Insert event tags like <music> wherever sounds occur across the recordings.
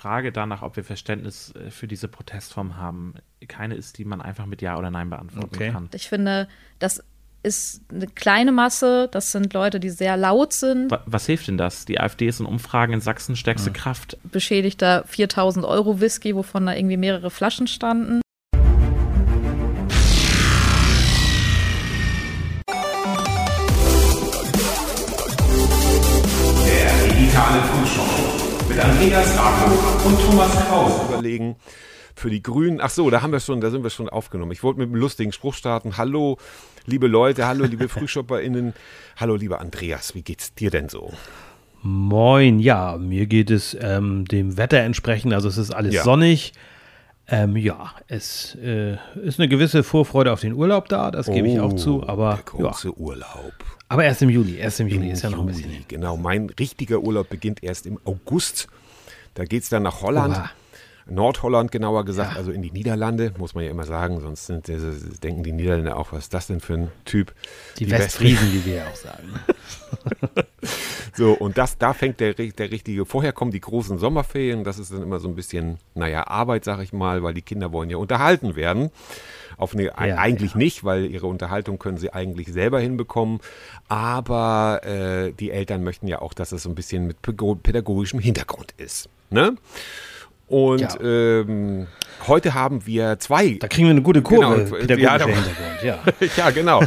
Frage danach, ob wir Verständnis äh, für diese Protestform haben, keine ist, die man einfach mit Ja oder Nein beantworten okay. kann. Ich finde, das ist eine kleine Masse, das sind Leute, die sehr laut sind. Was hilft denn das? Die AfD ist in Umfragen in Sachsen stärkste mhm. Kraft. Beschädigter 4000 Euro Whisky, wovon da irgendwie mehrere Flaschen standen. Der digitale Funkshow mit Andreas Rakow und Thomas Kraus überlegen für die Grünen. Ach so, da haben wir schon, da sind wir schon aufgenommen. Ich wollte mit einem lustigen Spruch starten. Hallo, liebe Leute, hallo, liebe <laughs> FrühschopperInnen. Hallo, lieber Andreas, wie geht's dir denn so? Moin, ja, mir geht es ähm, dem Wetter entsprechend, also es ist alles ja. sonnig. Ähm, ja, es äh, ist eine gewisse Vorfreude auf den Urlaub da, das gebe ich auch zu, oh, aber der große ja. Urlaub. Aber erst im Juli, erst im Juli Im ist ja noch ein bisschen. Genau, mein richtiger Urlaub beginnt erst im August. Da geht es dann nach Holland. Oha. Nordholland genauer gesagt, ja. also in die Niederlande, muss man ja immer sagen, sonst sind, denken die Niederländer auch, was ist das denn für ein Typ? Die, die Westfriesen, wie wir ja auch sagen. <laughs> so, und das, da fängt der, der richtige, vorher kommen die großen Sommerferien, das ist dann immer so ein bisschen, naja, Arbeit, sag ich mal, weil die Kinder wollen ja unterhalten werden. Auf eine, ja, eigentlich ja. nicht, weil ihre Unterhaltung können sie eigentlich selber hinbekommen. Aber äh, die Eltern möchten ja auch, dass es so ein bisschen mit pädagogischem Hintergrund ist. Ne? Und ja. ähm, heute haben wir zwei. Da kriegen wir eine gute Kurve. Genau, ja, Hintergrund, ja. <laughs> ja, genau.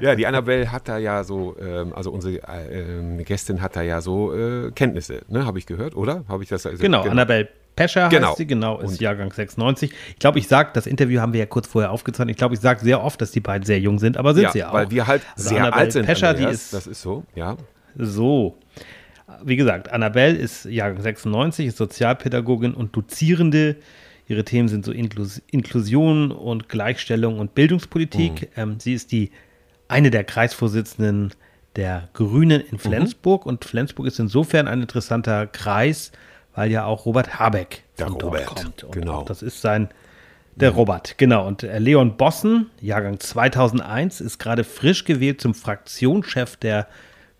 ja, die Annabelle hat da ja so, ähm, also unsere äh, Gästin hat da ja so äh, Kenntnisse, ne? Habe ich gehört, oder? Habe ich das? Also, genau, genau, Annabelle Pescher genau. heißt sie, genau, ist Und Jahrgang 96. Ich glaube, ich sage, das Interview haben wir ja kurz vorher aufgezeichnet. Ich glaube, ich sage sehr oft, dass die beiden sehr jung sind, aber sind ja, sie auch. Weil wir halt also sehr Annabelle alt sind. Pescher, die ist, das ist so, ja. So wie gesagt, Annabelle ist Jahrgang 96, ist Sozialpädagogin und Dozierende. Ihre Themen sind so Inklus Inklusion und Gleichstellung und Bildungspolitik. Mhm. Ähm, sie ist die eine der Kreisvorsitzenden der Grünen in mhm. Flensburg. Mhm. Und Flensburg ist insofern ein interessanter Kreis, weil ja auch Robert Habeck der von Robert, dort kommt. Und genau. Das ist sein, der mhm. Robert, genau. Und äh, Leon Bossen, Jahrgang 2001, ist gerade frisch gewählt zum Fraktionschef der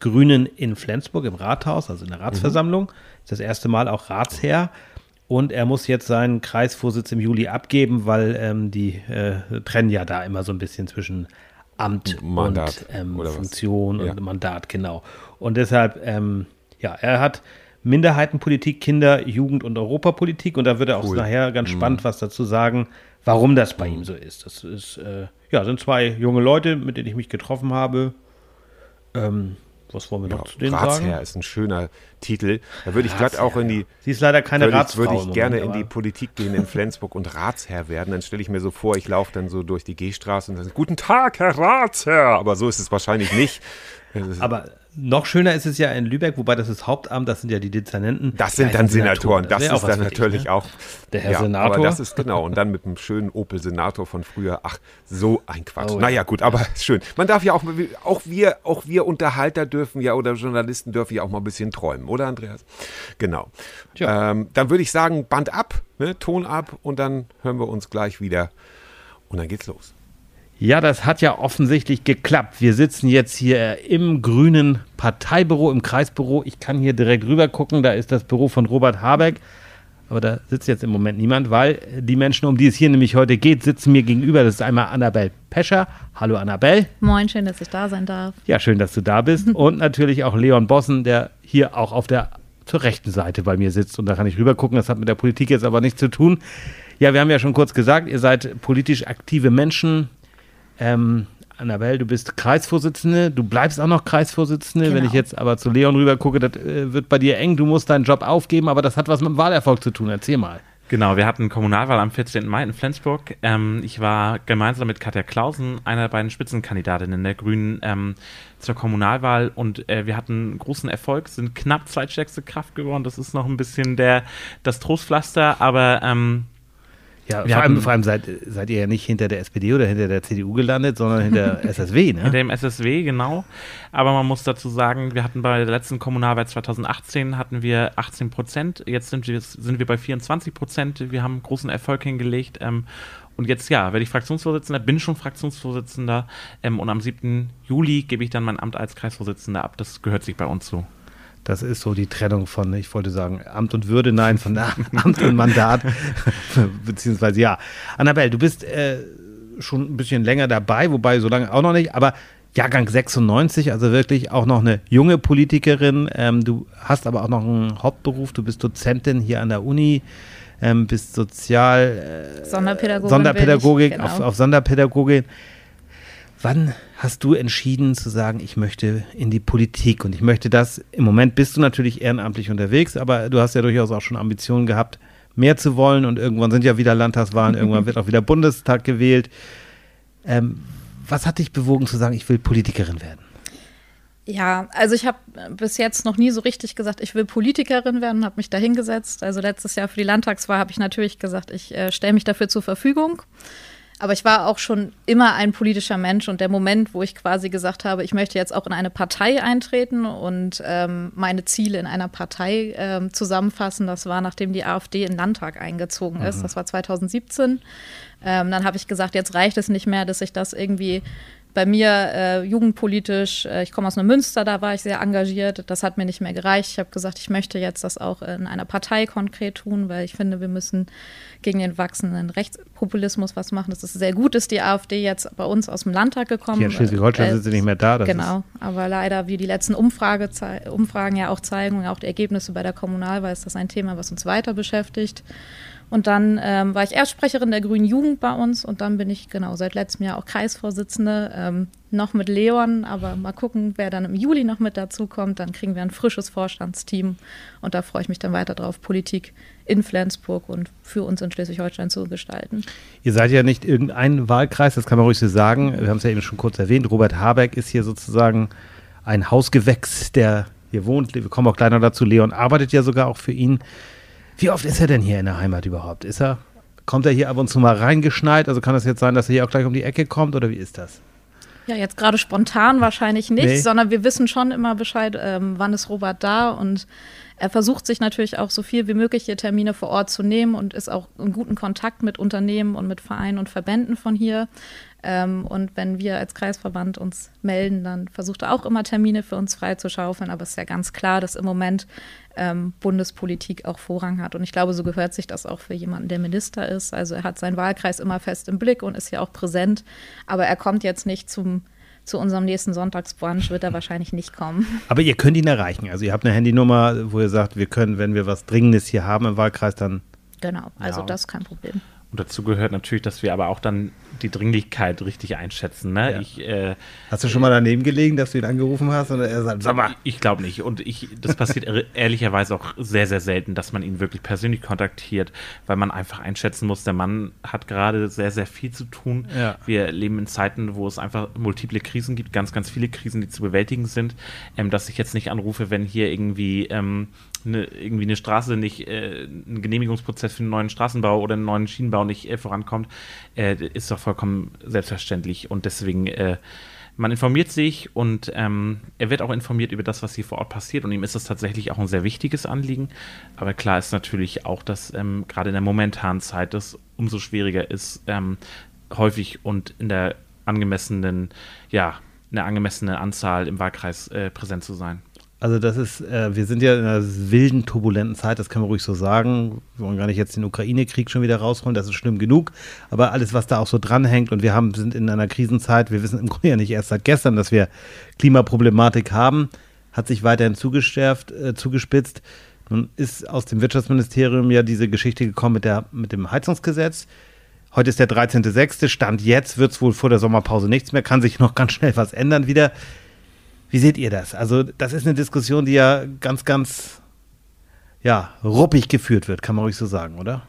Grünen in Flensburg im Rathaus, also in der Ratsversammlung. Mhm. Ist das erste Mal auch Ratsherr. Und er muss jetzt seinen Kreisvorsitz im Juli abgeben, weil ähm, die äh, trennen ja da immer so ein bisschen zwischen Amt Mandat und ähm, Funktion ja. und Mandat, genau. Und deshalb, ähm, ja, er hat Minderheitenpolitik, Kinder-, Jugend- und Europapolitik. Und da wird er auch cool. nachher ganz mhm. spannend was dazu sagen, warum das bei mhm. ihm so ist. Das ist, äh, ja, sind zwei junge Leute, mit denen ich mich getroffen habe. Ähm, was wollen wir noch ja, zu denen Ratsherr sagen? Ratsherr ist ein schöner Titel. Da würde ich glatt auch in die. Sie ist leider keine würde Ratsfrau. Würde ich gerne Moment, in die Politik gehen in <laughs> Flensburg und Ratsherr werden. Dann stelle ich mir so vor, ich laufe dann so durch die Gehstraße und sage: Guten Tag, Herr Ratsherr. Aber so ist es wahrscheinlich nicht. Aber noch schöner ist es ja in Lübeck, wobei das ist Hauptamt, das sind ja die Dezernenten. Das sind dann Senatoren, das, das ist dann natürlich ne? auch. Der Herr ja, Senator. Aber das ist genau, und dann mit einem schönen Opel-Senator von früher. Ach, so ein Quatsch. Oh, naja, gut, aber schön. Man darf ja auch, auch wir, auch wir Unterhalter dürfen ja oder Journalisten dürfen ja auch mal ein bisschen träumen, oder Andreas? Genau. Ähm, dann würde ich sagen, Band ab, ne, Ton ab und dann hören wir uns gleich wieder. Und dann geht's los. Ja, das hat ja offensichtlich geklappt. Wir sitzen jetzt hier im grünen Parteibüro, im Kreisbüro. Ich kann hier direkt rüber gucken. Da ist das Büro von Robert Habeck. Aber da sitzt jetzt im Moment niemand, weil die Menschen, um die es hier nämlich heute geht, sitzen mir gegenüber. Das ist einmal Annabelle Pescher. Hallo Annabelle. Moin, schön, dass ich da sein darf. Ja, schön, dass du da bist. <laughs> Und natürlich auch Leon Bossen, der hier auch auf der zur rechten Seite bei mir sitzt. Und da kann ich rüber gucken. Das hat mit der Politik jetzt aber nichts zu tun. Ja, wir haben ja schon kurz gesagt, ihr seid politisch aktive Menschen, ähm, Annabelle, du bist Kreisvorsitzende, du bleibst auch noch Kreisvorsitzende. Genau. Wenn ich jetzt aber zu Leon rüber gucke, das äh, wird bei dir eng, du musst deinen Job aufgeben, aber das hat was mit dem Wahlerfolg zu tun. Erzähl mal. Genau, wir hatten Kommunalwahl am 14. Mai in Flensburg. Ähm, ich war gemeinsam mit Katja Klausen, einer der beiden Spitzenkandidatinnen der Grünen, ähm, zur Kommunalwahl und äh, wir hatten großen Erfolg, sind knapp zweitstärkste Kraft geworden. Das ist noch ein bisschen der, das Trostpflaster, aber ähm, ja, vor allem, vor allem, seid, seid ihr ja nicht hinter der SPD oder hinter der CDU gelandet, sondern hinter <laughs> SSW, ne? Hinter dem SSW, genau. Aber man muss dazu sagen, wir hatten bei der letzten Kommunalwahl 2018 hatten wir 18 Prozent. Jetzt sind wir, sind wir bei 24 Prozent. Wir haben großen Erfolg hingelegt. Ähm, und jetzt, ja, werde ich Fraktionsvorsitzender, bin schon Fraktionsvorsitzender. Ähm, und am 7. Juli gebe ich dann mein Amt als Kreisvorsitzender ab. Das gehört sich bei uns so. Das ist so die Trennung von, ich wollte sagen, Amt und Würde, nein, von <laughs> Amt und Mandat. <laughs> Beziehungsweise ja. Annabelle, du bist äh, schon ein bisschen länger dabei, wobei so lange auch noch nicht, aber Jahrgang 96, also wirklich auch noch eine junge Politikerin. Ähm, du hast aber auch noch einen Hauptberuf, du bist Dozentin hier an der Uni, ähm, bist Sozial... Äh, Sonderpädagogin. Sonderpädagogik, genau. auf, auf Sonderpädagogin. Wann hast du entschieden zu sagen, ich möchte in die Politik und ich möchte das, im Moment bist du natürlich ehrenamtlich unterwegs, aber du hast ja durchaus auch schon Ambitionen gehabt, mehr zu wollen und irgendwann sind ja wieder Landtagswahlen, irgendwann wird auch wieder Bundestag gewählt. Ähm, was hat dich bewogen zu sagen, ich will Politikerin werden? Ja, also ich habe bis jetzt noch nie so richtig gesagt, ich will Politikerin werden, habe mich da hingesetzt. Also letztes Jahr für die Landtagswahl habe ich natürlich gesagt, ich äh, stelle mich dafür zur Verfügung. Aber ich war auch schon immer ein politischer Mensch und der Moment, wo ich quasi gesagt habe, ich möchte jetzt auch in eine Partei eintreten und ähm, meine Ziele in einer Partei ähm, zusammenfassen, das war, nachdem die AfD in den Landtag eingezogen ist. Mhm. Das war 2017. Ähm, dann habe ich gesagt, jetzt reicht es nicht mehr, dass ich das irgendwie bei mir äh, jugendpolitisch, äh, ich komme aus Münster, da war ich sehr engagiert. Das hat mir nicht mehr gereicht. Ich habe gesagt, ich möchte jetzt das auch in einer Partei konkret tun, weil ich finde, wir müssen gegen den wachsenden Rechtspopulismus was machen. Das ist sehr gut, dass die AfD jetzt bei uns aus dem Landtag gekommen ist. Hier in Schleswig-Holstein äh, sind sie nicht mehr da. genau, aber leider, wie die letzten Umfrage Umfragen ja auch zeigen und auch die Ergebnisse bei der Kommunalwahl, ist das ein Thema, was uns weiter beschäftigt. Und dann ähm, war ich Erstsprecherin der Grünen Jugend bei uns und dann bin ich genau seit letztem Jahr auch Kreisvorsitzende, ähm, noch mit Leon, aber mal gucken, wer dann im Juli noch mit dazu kommt. Dann kriegen wir ein frisches Vorstandsteam und da freue ich mich dann weiter drauf, Politik in Flensburg und für uns in Schleswig-Holstein zu gestalten. Ihr seid ja nicht irgendein Wahlkreis, das kann man ruhig so sagen. Wir haben es ja eben schon kurz erwähnt. Robert Habeck ist hier sozusagen ein Hausgewächs, der hier wohnt. Wir kommen auch gleich noch dazu. Leon arbeitet ja sogar auch für ihn. Wie oft ist er denn hier in der Heimat überhaupt? Ist er, kommt er hier ab und zu mal reingeschneit? Also kann das jetzt sein, dass er hier auch gleich um die Ecke kommt oder wie ist das? Ja, jetzt gerade spontan wahrscheinlich nicht, nee. sondern wir wissen schon immer Bescheid, ähm, wann ist Robert da und er versucht sich natürlich auch so viel wie möglich hier Termine vor Ort zu nehmen und ist auch in guten Kontakt mit Unternehmen und mit Vereinen und Verbänden von hier. Ähm, und wenn wir als Kreisverband uns melden, dann versucht er auch immer Termine für uns freizuschaufeln. Aber es ist ja ganz klar, dass im Moment ähm, Bundespolitik auch Vorrang hat. Und ich glaube, so gehört sich das auch für jemanden, der Minister ist. Also er hat seinen Wahlkreis immer fest im Blick und ist ja auch präsent. Aber er kommt jetzt nicht zum zu unserem nächsten Sonntagsbrunch wird er wahrscheinlich nicht kommen. <laughs> Aber ihr könnt ihn erreichen. Also ihr habt eine Handynummer, wo ihr sagt, wir können, wenn wir was Dringendes hier haben im Wahlkreis, dann. Genau, also ja. das ist kein Problem. Und dazu gehört natürlich, dass wir aber auch dann die Dringlichkeit richtig einschätzen. Ne? Ja. Ich, äh, hast du schon mal daneben gelegen, dass du ihn angerufen hast? Oder er sagt, sag mal. Ich glaube nicht. Und ich, das passiert <laughs> ehrlicherweise auch sehr, sehr selten, dass man ihn wirklich persönlich kontaktiert, weil man einfach einschätzen muss, der Mann hat gerade sehr, sehr viel zu tun. Ja. Wir leben in Zeiten, wo es einfach multiple Krisen gibt, ganz, ganz viele Krisen, die zu bewältigen sind. Ähm, dass ich jetzt nicht anrufe, wenn hier irgendwie ähm, eine, irgendwie eine Straße nicht, äh, ein Genehmigungsprozess für einen neuen Straßenbau oder einen neuen Schienenbau nicht äh, vorankommt, äh, ist doch vollkommen selbstverständlich. Und deswegen, äh, man informiert sich und ähm, er wird auch informiert über das, was hier vor Ort passiert. Und ihm ist das tatsächlich auch ein sehr wichtiges Anliegen. Aber klar ist natürlich auch, dass ähm, gerade in der momentanen Zeit das umso schwieriger ist, ähm, häufig und in der angemessenen, ja, in der angemessenen Anzahl im Wahlkreis äh, präsent zu sein. Also das ist, äh, wir sind ja in einer wilden, turbulenten Zeit, das kann man ruhig so sagen. Wir wollen gar nicht jetzt den Ukraine-Krieg schon wieder rausholen, das ist schlimm genug. Aber alles, was da auch so dranhängt und wir haben, sind in einer Krisenzeit, wir wissen im Grunde ja nicht erst seit gestern, dass wir Klimaproblematik haben, hat sich weiterhin zugestärft, äh, zugespitzt. Nun ist aus dem Wirtschaftsministerium ja diese Geschichte gekommen mit, der, mit dem Heizungsgesetz. Heute ist der 13.06. Stand jetzt wird es wohl vor der Sommerpause nichts mehr, kann sich noch ganz schnell was ändern wieder. Wie seht ihr das? Also, das ist eine Diskussion, die ja ganz, ganz, ja, ruppig geführt wird, kann man ruhig so sagen, oder?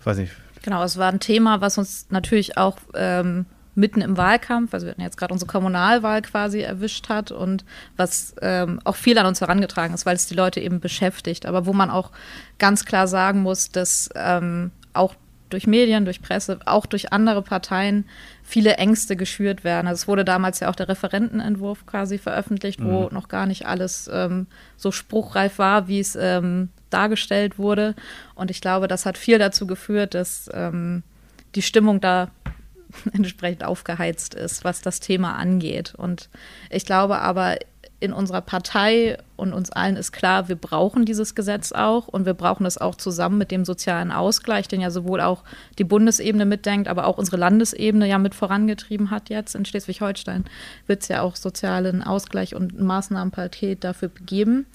Ich weiß nicht. Genau, es war ein Thema, was uns natürlich auch ähm, mitten im Wahlkampf, also wir hatten jetzt gerade unsere Kommunalwahl quasi erwischt hat und was ähm, auch viel an uns herangetragen ist, weil es die Leute eben beschäftigt, aber wo man auch ganz klar sagen muss, dass ähm, auch durch Medien, durch Presse, auch durch andere Parteien viele Ängste geschürt werden. Also es wurde damals ja auch der Referentenentwurf quasi veröffentlicht, mhm. wo noch gar nicht alles ähm, so spruchreif war, wie es ähm, dargestellt wurde. Und ich glaube, das hat viel dazu geführt, dass ähm, die Stimmung da <laughs> entsprechend aufgeheizt ist, was das Thema angeht. Und ich glaube aber, in unserer Partei und uns allen ist klar, wir brauchen dieses Gesetz auch und wir brauchen es auch zusammen mit dem sozialen Ausgleich, den ja sowohl auch die Bundesebene mitdenkt, aber auch unsere Landesebene ja mit vorangetrieben hat jetzt. In Schleswig-Holstein wird es ja auch sozialen Ausgleich und ein Maßnahmenpaket dafür geben.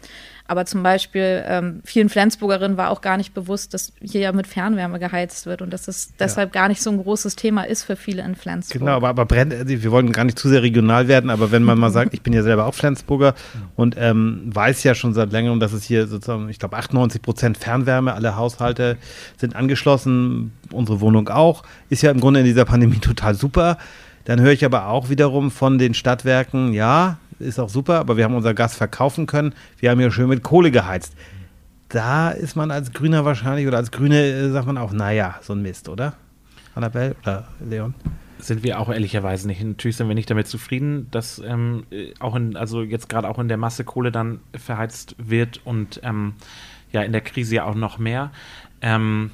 Aber zum Beispiel ähm, vielen Flensburgerinnen war auch gar nicht bewusst, dass hier ja mit Fernwärme geheizt wird und dass es deshalb ja. gar nicht so ein großes Thema ist für viele in Flensburg. Genau, aber, aber brennt, also wir wollen gar nicht zu sehr regional werden, aber wenn man mal sagt, ich bin ja selber auch Flensburger und ähm, weiß ja schon seit längerem, dass es hier sozusagen, ich glaube, 98 Prozent Fernwärme, alle Haushalte sind angeschlossen, unsere Wohnung auch, ist ja im Grunde in dieser Pandemie <laughs> total super. Dann höre ich aber auch wiederum von den Stadtwerken, ja, ist auch super, aber wir haben unser Gas verkaufen können. Wir haben hier schön mit Kohle geheizt. Da ist man als Grüner wahrscheinlich oder als Grüne äh, sagt man auch, naja, so ein Mist, oder? Annabelle oder Leon? Sind wir auch ehrlicherweise nicht. Natürlich sind wir nicht damit zufrieden, dass ähm, äh, auch in, also jetzt gerade auch in der Masse Kohle dann verheizt wird und ähm, ja in der Krise ja auch noch mehr. Ähm,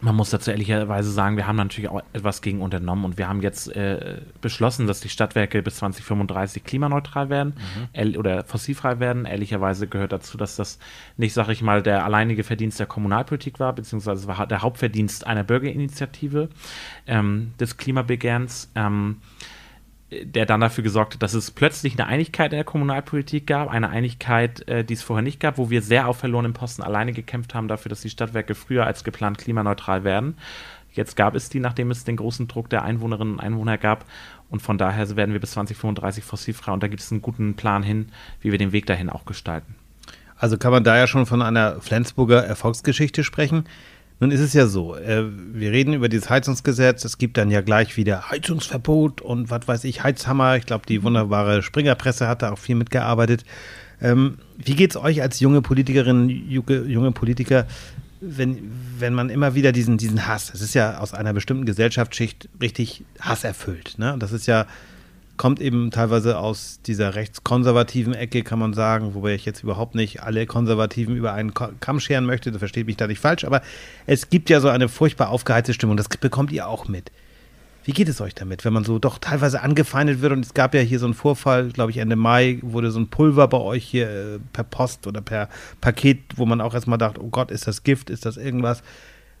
man muss dazu ehrlicherweise sagen, wir haben natürlich auch etwas gegen unternommen und wir haben jetzt äh, beschlossen, dass die Stadtwerke bis 2035 klimaneutral werden mhm. oder fossilfrei werden. Ehrlicherweise gehört dazu, dass das nicht, sag ich mal, der alleinige Verdienst der Kommunalpolitik war, beziehungsweise war der Hauptverdienst einer Bürgerinitiative ähm, des Klimabegehrens. Ähm, der dann dafür gesorgt hat, dass es plötzlich eine Einigkeit in der Kommunalpolitik gab, eine Einigkeit, äh, die es vorher nicht gab, wo wir sehr auf verlorenen Posten alleine gekämpft haben dafür, dass die Stadtwerke früher als geplant klimaneutral werden. Jetzt gab es die, nachdem es den großen Druck der Einwohnerinnen und Einwohner gab. Und von daher werden wir bis 2035 fossilfrei. Und da gibt es einen guten Plan hin, wie wir den Weg dahin auch gestalten. Also kann man da ja schon von einer Flensburger Erfolgsgeschichte sprechen. Nun ist es ja so, äh, wir reden über dieses Heizungsgesetz, es gibt dann ja gleich wieder Heizungsverbot und was weiß ich, Heizhammer. Ich glaube, die mhm. wunderbare Springerpresse hat da auch viel mitgearbeitet. Ähm, wie geht es euch als junge Politikerin, junge, junge Politiker, wenn, wenn man immer wieder diesen, diesen Hass, es ist ja aus einer bestimmten Gesellschaftsschicht richtig hasserfüllt. Ne? Das ist ja kommt eben teilweise aus dieser rechtskonservativen Ecke, kann man sagen, wobei ich jetzt überhaupt nicht alle Konservativen über einen Kamm scheren möchte, das versteht mich da nicht falsch, aber es gibt ja so eine furchtbar aufgeheizte Stimmung, das bekommt ihr auch mit. Wie geht es euch damit, wenn man so doch teilweise angefeindet wird? Und es gab ja hier so einen Vorfall, glaube ich, Ende Mai, wurde so ein Pulver bei euch hier äh, per Post oder per Paket, wo man auch erstmal dachte, oh Gott, ist das Gift, ist das irgendwas?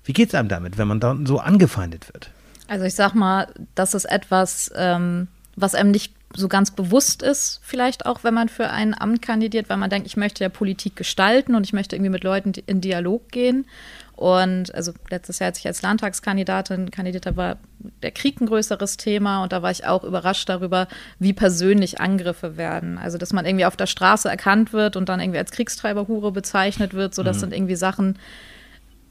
Wie geht es einem damit, wenn man da so angefeindet wird? Also ich sag mal, das ist etwas, ähm, was einem nicht so ganz bewusst ist, vielleicht auch, wenn man für ein Amt kandidiert, weil man denkt, ich möchte ja Politik gestalten und ich möchte irgendwie mit Leuten in Dialog gehen. Und also letztes Jahr, als ich als Landtagskandidatin kandidiert habe, war der Krieg ein größeres Thema und da war ich auch überrascht darüber, wie persönlich Angriffe werden. Also, dass man irgendwie auf der Straße erkannt wird und dann irgendwie als Kriegstreiberhure bezeichnet wird. So, das mhm. sind irgendwie Sachen,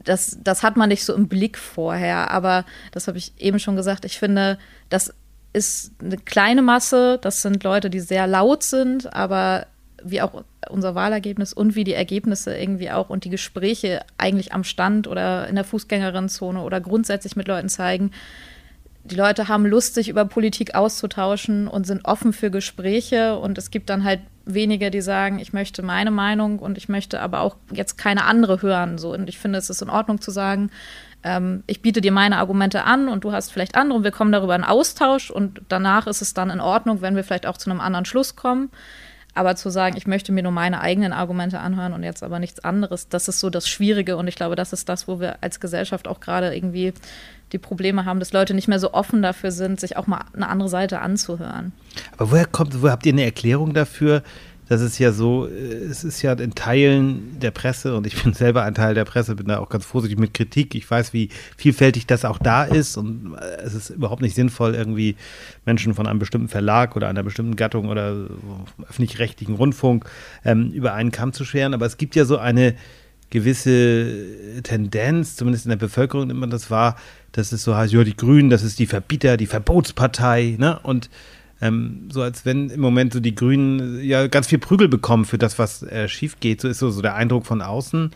das, das hat man nicht so im Blick vorher. Aber das habe ich eben schon gesagt. Ich finde, das ist eine kleine Masse, das sind Leute, die sehr laut sind, aber wie auch unser Wahlergebnis und wie die Ergebnisse irgendwie auch und die Gespräche eigentlich am Stand oder in der Fußgängerinnenzone oder grundsätzlich mit Leuten zeigen, die Leute haben Lust, sich über Politik auszutauschen und sind offen für Gespräche. Und es gibt dann halt wenige, die sagen, ich möchte meine Meinung und ich möchte aber auch jetzt keine andere hören. So. Und ich finde, es ist in Ordnung zu sagen, ähm, ich biete dir meine Argumente an und du hast vielleicht andere und wir kommen darüber in Austausch und danach ist es dann in Ordnung, wenn wir vielleicht auch zu einem anderen Schluss kommen. Aber zu sagen, ich möchte mir nur meine eigenen Argumente anhören und jetzt aber nichts anderes, das ist so das Schwierige. Und ich glaube, das ist das, wo wir als Gesellschaft auch gerade irgendwie die Probleme haben, dass Leute nicht mehr so offen dafür sind, sich auch mal eine andere Seite anzuhören. Aber woher kommt, wo habt ihr eine Erklärung dafür, das ist ja so, äh, es ist ja in Teilen der Presse und ich <laughs> bin selber ein Teil der Presse, bin da auch ganz vorsichtig mit Kritik. Ich weiß, wie vielfältig das auch da ist und äh, es ist überhaupt nicht sinnvoll, irgendwie Menschen von einem bestimmten Verlag oder einer bestimmten Gattung oder öffentlich-rechtlichen Rundfunk ähm, über einen Kamm zu scheren. Aber es gibt ja so eine gewisse Tendenz, zumindest in der Bevölkerung nimmt man das wahr, dass es so heißt, ja, die Grünen, das ist die Verbieter, die Verbotspartei, ne? Und ähm, so als wenn im Moment so die Grünen ja ganz viel Prügel bekommen für das, was äh, schief geht. So ist so, so der Eindruck von außen.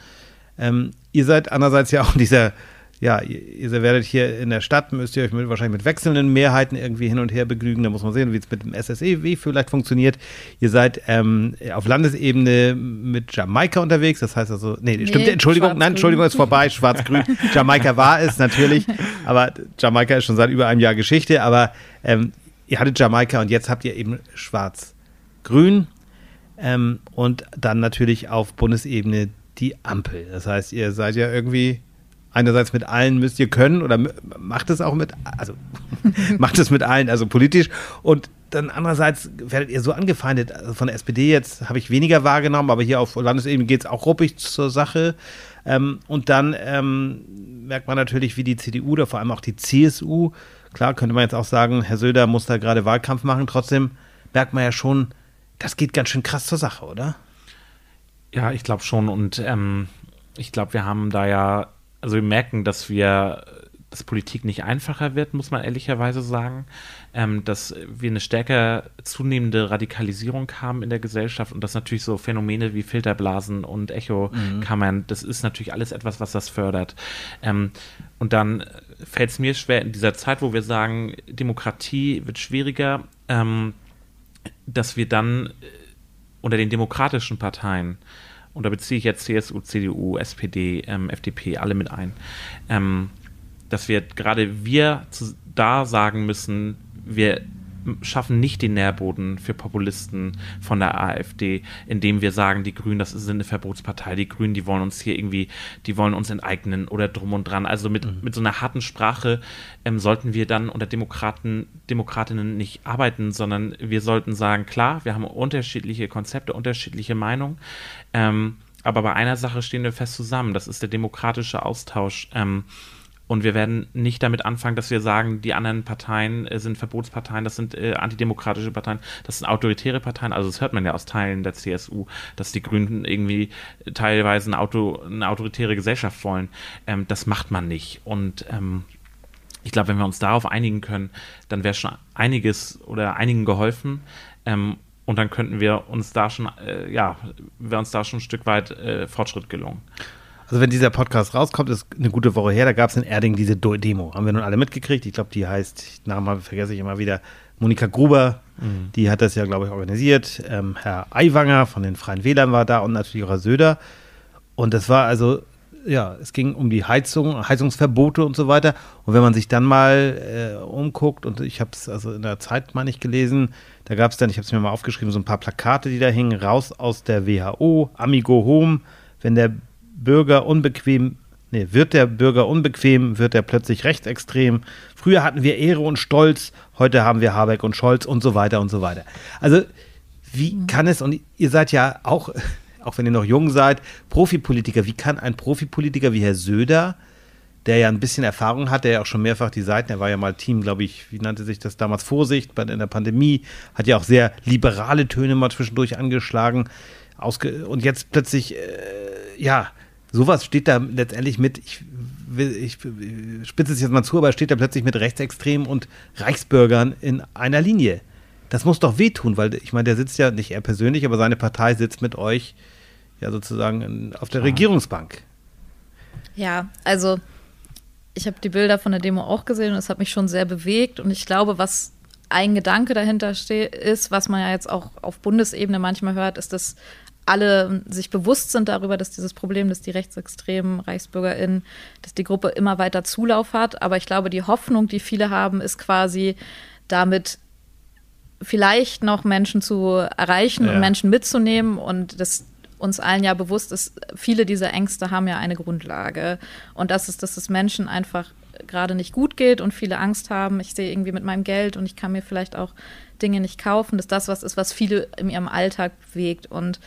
Ähm, ihr seid andererseits ja auch <laughs> dieser, ja, ihr, ihr, werdet hier in der Stadt, müsst ihr euch mit, wahrscheinlich mit wechselnden Mehrheiten irgendwie hin und her begnügen. Da muss man sehen, wie es mit dem SSEW vielleicht funktioniert. Ihr seid ähm, auf Landesebene mit Jamaika unterwegs. Das heißt also, nee, nee stimmt, Entschuldigung, nein, Entschuldigung, ist vorbei. Schwarz-Grün. <laughs> Jamaika war es natürlich, aber Jamaika ist schon seit über einem Jahr Geschichte. Aber ähm, ihr hattet Jamaika und jetzt habt ihr eben Schwarz-Grün. Ähm, und dann natürlich auf Bundesebene die Ampel. Das heißt, ihr seid ja irgendwie einerseits mit allen müsst ihr können oder macht es auch mit, also <laughs> macht es mit allen, also politisch. Und dann andererseits werdet ihr so angefeindet. Also von der SPD jetzt habe ich weniger wahrgenommen, aber hier auf Landesebene geht es auch ruppig zur Sache. Ähm, und dann ähm, merkt man natürlich, wie die CDU oder vor allem auch die CSU, klar könnte man jetzt auch sagen, Herr Söder muss da gerade Wahlkampf machen, trotzdem merkt man ja schon, das geht ganz schön krass zur Sache, oder? Ja, ich glaube schon. Und ähm, ich glaube, wir haben da ja, also wir merken, dass wir dass Politik nicht einfacher wird, muss man ehrlicherweise sagen, ähm, dass wir eine stärker zunehmende Radikalisierung haben in der Gesellschaft und dass natürlich so Phänomene wie Filterblasen und Echokammern, mhm. das ist natürlich alles etwas, was das fördert. Ähm, und dann fällt es mir schwer in dieser Zeit, wo wir sagen, Demokratie wird schwieriger, ähm, dass wir dann äh, unter den demokratischen Parteien und da beziehe ich jetzt CSU, CDU, SPD, ähm, FDP, alle mit ein, ähm, dass wir gerade wir zu, da sagen müssen, wir schaffen nicht den Nährboden für Populisten von der AfD, indem wir sagen, die Grünen, das ist eine Verbotspartei, die Grünen, die wollen uns hier irgendwie, die wollen uns enteignen oder drum und dran. Also mit, mhm. mit so einer harten Sprache ähm, sollten wir dann unter Demokraten, Demokratinnen nicht arbeiten, sondern wir sollten sagen, klar, wir haben unterschiedliche Konzepte, unterschiedliche Meinungen, ähm, aber bei einer Sache stehen wir fest zusammen, das ist der demokratische Austausch. Ähm, und wir werden nicht damit anfangen, dass wir sagen, die anderen Parteien äh, sind Verbotsparteien, das sind äh, antidemokratische Parteien, das sind autoritäre Parteien. Also das hört man ja aus Teilen der CSU, dass die Grünen irgendwie teilweise eine, Auto, eine autoritäre Gesellschaft wollen. Ähm, das macht man nicht. Und ähm, ich glaube, wenn wir uns darauf einigen können, dann wäre schon einiges oder einigen geholfen. Ähm, und dann könnten wir uns da schon, äh, ja, wäre uns da schon ein Stück weit äh, Fortschritt gelungen. Also wenn dieser Podcast rauskommt, ist eine gute Woche her, da gab es in Erding diese Demo. Haben wir nun alle mitgekriegt. Ich glaube, die heißt, Namen vergesse ich immer wieder, Monika Gruber. Mhm. Die hat das ja, glaube ich, organisiert. Ähm, Herr Aiwanger von den Freien Wählern war da und natürlich auch Herr Söder. Und das war also, ja, es ging um die Heizung, Heizungsverbote und so weiter. Und wenn man sich dann mal äh, umguckt, und ich habe es also in der Zeit mal nicht gelesen, da gab es dann, ich habe es mir mal aufgeschrieben, so ein paar Plakate, die da hingen, raus aus der WHO, Amigo Home, wenn der Bürger unbequem, nee, wird der Bürger unbequem, wird er plötzlich rechtsextrem. Früher hatten wir Ehre und Stolz, heute haben wir Habeck und Scholz und so weiter und so weiter. Also, wie mhm. kann es, und ihr seid ja auch, <laughs> auch wenn ihr noch jung seid, Profipolitiker, wie kann ein Profipolitiker wie Herr Söder, der ja ein bisschen Erfahrung hat, der ja auch schon mehrfach die Seiten, er war ja mal Team, glaube ich, wie nannte sich das damals, Vorsicht bei, in der Pandemie, hat ja auch sehr liberale Töne mal zwischendurch angeschlagen. Ausge und jetzt plötzlich, äh, ja, sowas steht da letztendlich mit, ich, ich, ich spitze es jetzt mal zu, aber steht da plötzlich mit Rechtsextremen und Reichsbürgern in einer Linie. Das muss doch wehtun, weil ich meine, der sitzt ja nicht er persönlich, aber seine Partei sitzt mit euch ja sozusagen auf der ja. Regierungsbank. Ja, also ich habe die Bilder von der Demo auch gesehen und es hat mich schon sehr bewegt und ich glaube, was ein Gedanke dahinter steht, ist, was man ja jetzt auch auf Bundesebene manchmal hört, ist, dass alle sich bewusst sind darüber, dass dieses Problem, dass die rechtsextremen ReichsbürgerInnen, dass die Gruppe immer weiter Zulauf hat. Aber ich glaube, die Hoffnung, die viele haben, ist quasi damit vielleicht noch Menschen zu erreichen ja. und Menschen mitzunehmen und das uns allen ja bewusst ist, viele dieser Ängste haben ja eine Grundlage. Und das ist, dass es Menschen einfach gerade nicht gut geht und viele Angst haben. Ich sehe irgendwie mit meinem Geld und ich kann mir vielleicht auch Dinge nicht kaufen, dass das was ist, was viele in ihrem Alltag bewegt. Und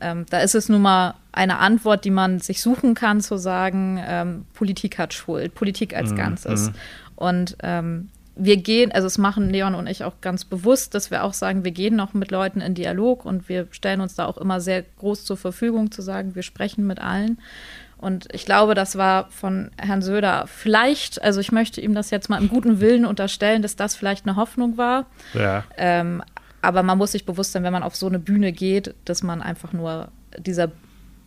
ähm, da ist es nun mal eine Antwort, die man sich suchen kann, zu sagen, ähm, Politik hat Schuld, Politik als mhm. Ganzes. Mhm. Und ähm, wir gehen, also es machen Leon und ich auch ganz bewusst, dass wir auch sagen, wir gehen noch mit Leuten in Dialog und wir stellen uns da auch immer sehr groß zur Verfügung, zu sagen, wir sprechen mit allen. Und ich glaube, das war von Herrn Söder vielleicht, also ich möchte ihm das jetzt mal im guten Willen unterstellen, dass das vielleicht eine Hoffnung war. Ja. Ähm, aber man muss sich bewusst sein, wenn man auf so eine Bühne geht, dass man einfach nur dieser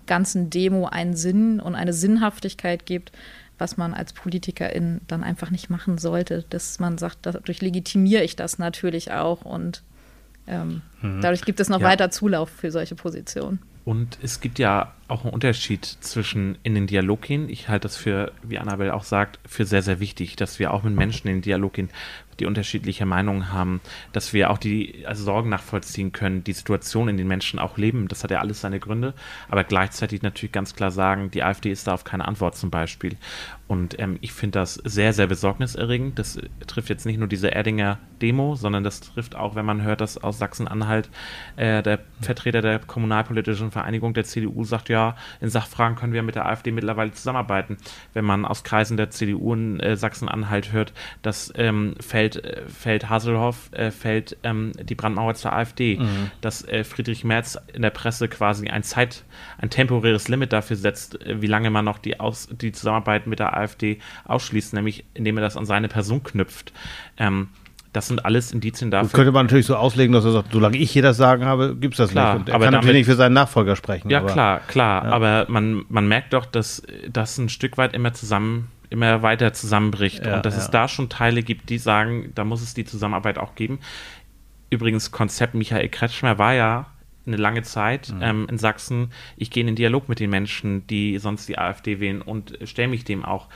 ganzen Demo einen Sinn und eine Sinnhaftigkeit gibt, was man als Politikerin dann einfach nicht machen sollte. Dass man sagt, dadurch legitimiere ich das natürlich auch und ähm, mhm. dadurch gibt es noch ja. weiter Zulauf für solche Positionen. Und es gibt ja auch ein Unterschied zwischen in den Dialog gehen. Ich halte das für, wie Annabel auch sagt, für sehr, sehr wichtig, dass wir auch mit Menschen in den Dialog gehen, die unterschiedliche Meinungen haben, dass wir auch die also Sorgen nachvollziehen können, die Situation in den Menschen auch leben. Das hat ja alles seine Gründe, aber gleichzeitig natürlich ganz klar sagen, die AfD ist darauf keine Antwort zum Beispiel. Und ähm, ich finde das sehr, sehr besorgniserregend. Das trifft jetzt nicht nur diese Erdinger Demo, sondern das trifft auch, wenn man hört, dass aus Sachsen-Anhalt äh, der Vertreter der kommunalpolitischen Vereinigung der CDU sagt, ja, in Sachfragen können wir mit der AfD mittlerweile zusammenarbeiten. Wenn man aus Kreisen der CDU in äh, Sachsen-Anhalt hört, dass ähm, fällt, äh, fällt Haselhoff, äh, fällt ähm, die Brandmauer zur AfD, mhm. dass äh, Friedrich Merz in der Presse quasi ein Zeit, ein temporäres Limit dafür setzt, äh, wie lange man noch die, Aus die Zusammenarbeit mit der AfD ausschließt, nämlich indem er das an seine Person knüpft. Ähm, das sind alles Indizien dafür. Das könnte man natürlich so auslegen, dass er sagt, solange ich hier das Sagen habe, gibt es das klar, nicht. Und er aber kann natürlich nicht für seinen Nachfolger sprechen. Ja, aber, klar, klar. Ja. Aber man, man merkt doch, dass das ein Stück weit immer zusammen, immer weiter zusammenbricht. Ja, und dass ja. es da schon Teile gibt, die sagen, da muss es die Zusammenarbeit auch geben. Übrigens, Konzept Michael Kretschmer war ja eine lange Zeit mhm. ähm, in Sachsen, ich gehe in den Dialog mit den Menschen, die sonst die AfD wählen und stelle mich dem auch.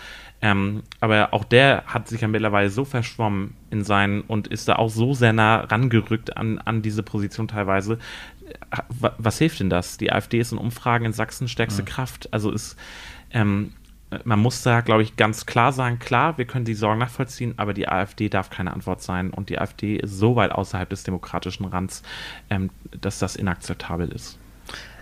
Ähm, aber auch der hat sich ja mittlerweile so verschwommen in seinen und ist da auch so sehr nah rangerückt an, an diese Position teilweise. Was hilft denn das? Die AfD ist in Umfragen in Sachsen stärkste mhm. Kraft. Also ist, ähm, man muss da, glaube ich, ganz klar sagen, klar, wir können die Sorgen nachvollziehen, aber die AfD darf keine Antwort sein und die AfD ist so weit außerhalb des demokratischen Rands, ähm, dass das inakzeptabel ist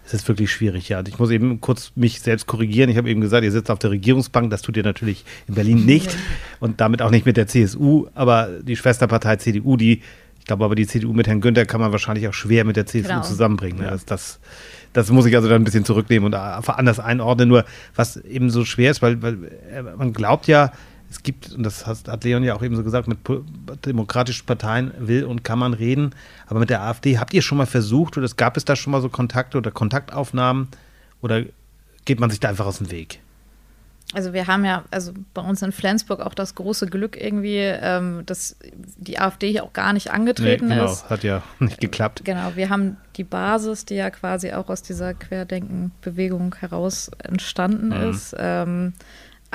es ist wirklich schwierig, ja. Ich muss eben kurz mich selbst korrigieren. Ich habe eben gesagt, ihr sitzt auf der Regierungsbank, das tut ihr natürlich in Berlin nicht und damit auch nicht mit der CSU, aber die Schwesterpartei CDU, die, ich glaube aber die CDU mit Herrn Günther kann man wahrscheinlich auch schwer mit der CSU genau. zusammenbringen. Ja. Das, das, das muss ich also dann ein bisschen zurücknehmen und anders einordnen. Nur was eben so schwer ist, weil, weil äh, man glaubt ja, es gibt, und das hat Leon ja auch eben so gesagt, mit demokratischen Parteien will und kann man reden. Aber mit der AfD, habt ihr schon mal versucht oder gab es da schon mal so Kontakte oder Kontaktaufnahmen? Oder geht man sich da einfach aus dem Weg? Also wir haben ja, also bei uns in Flensburg auch das große Glück irgendwie, ähm, dass die AfD hier auch gar nicht angetreten nee, genau, ist. Hat ja <laughs> nicht geklappt. Genau, wir haben die Basis, die ja quasi auch aus dieser Querdenken-Bewegung heraus entstanden mhm. ist. Ähm,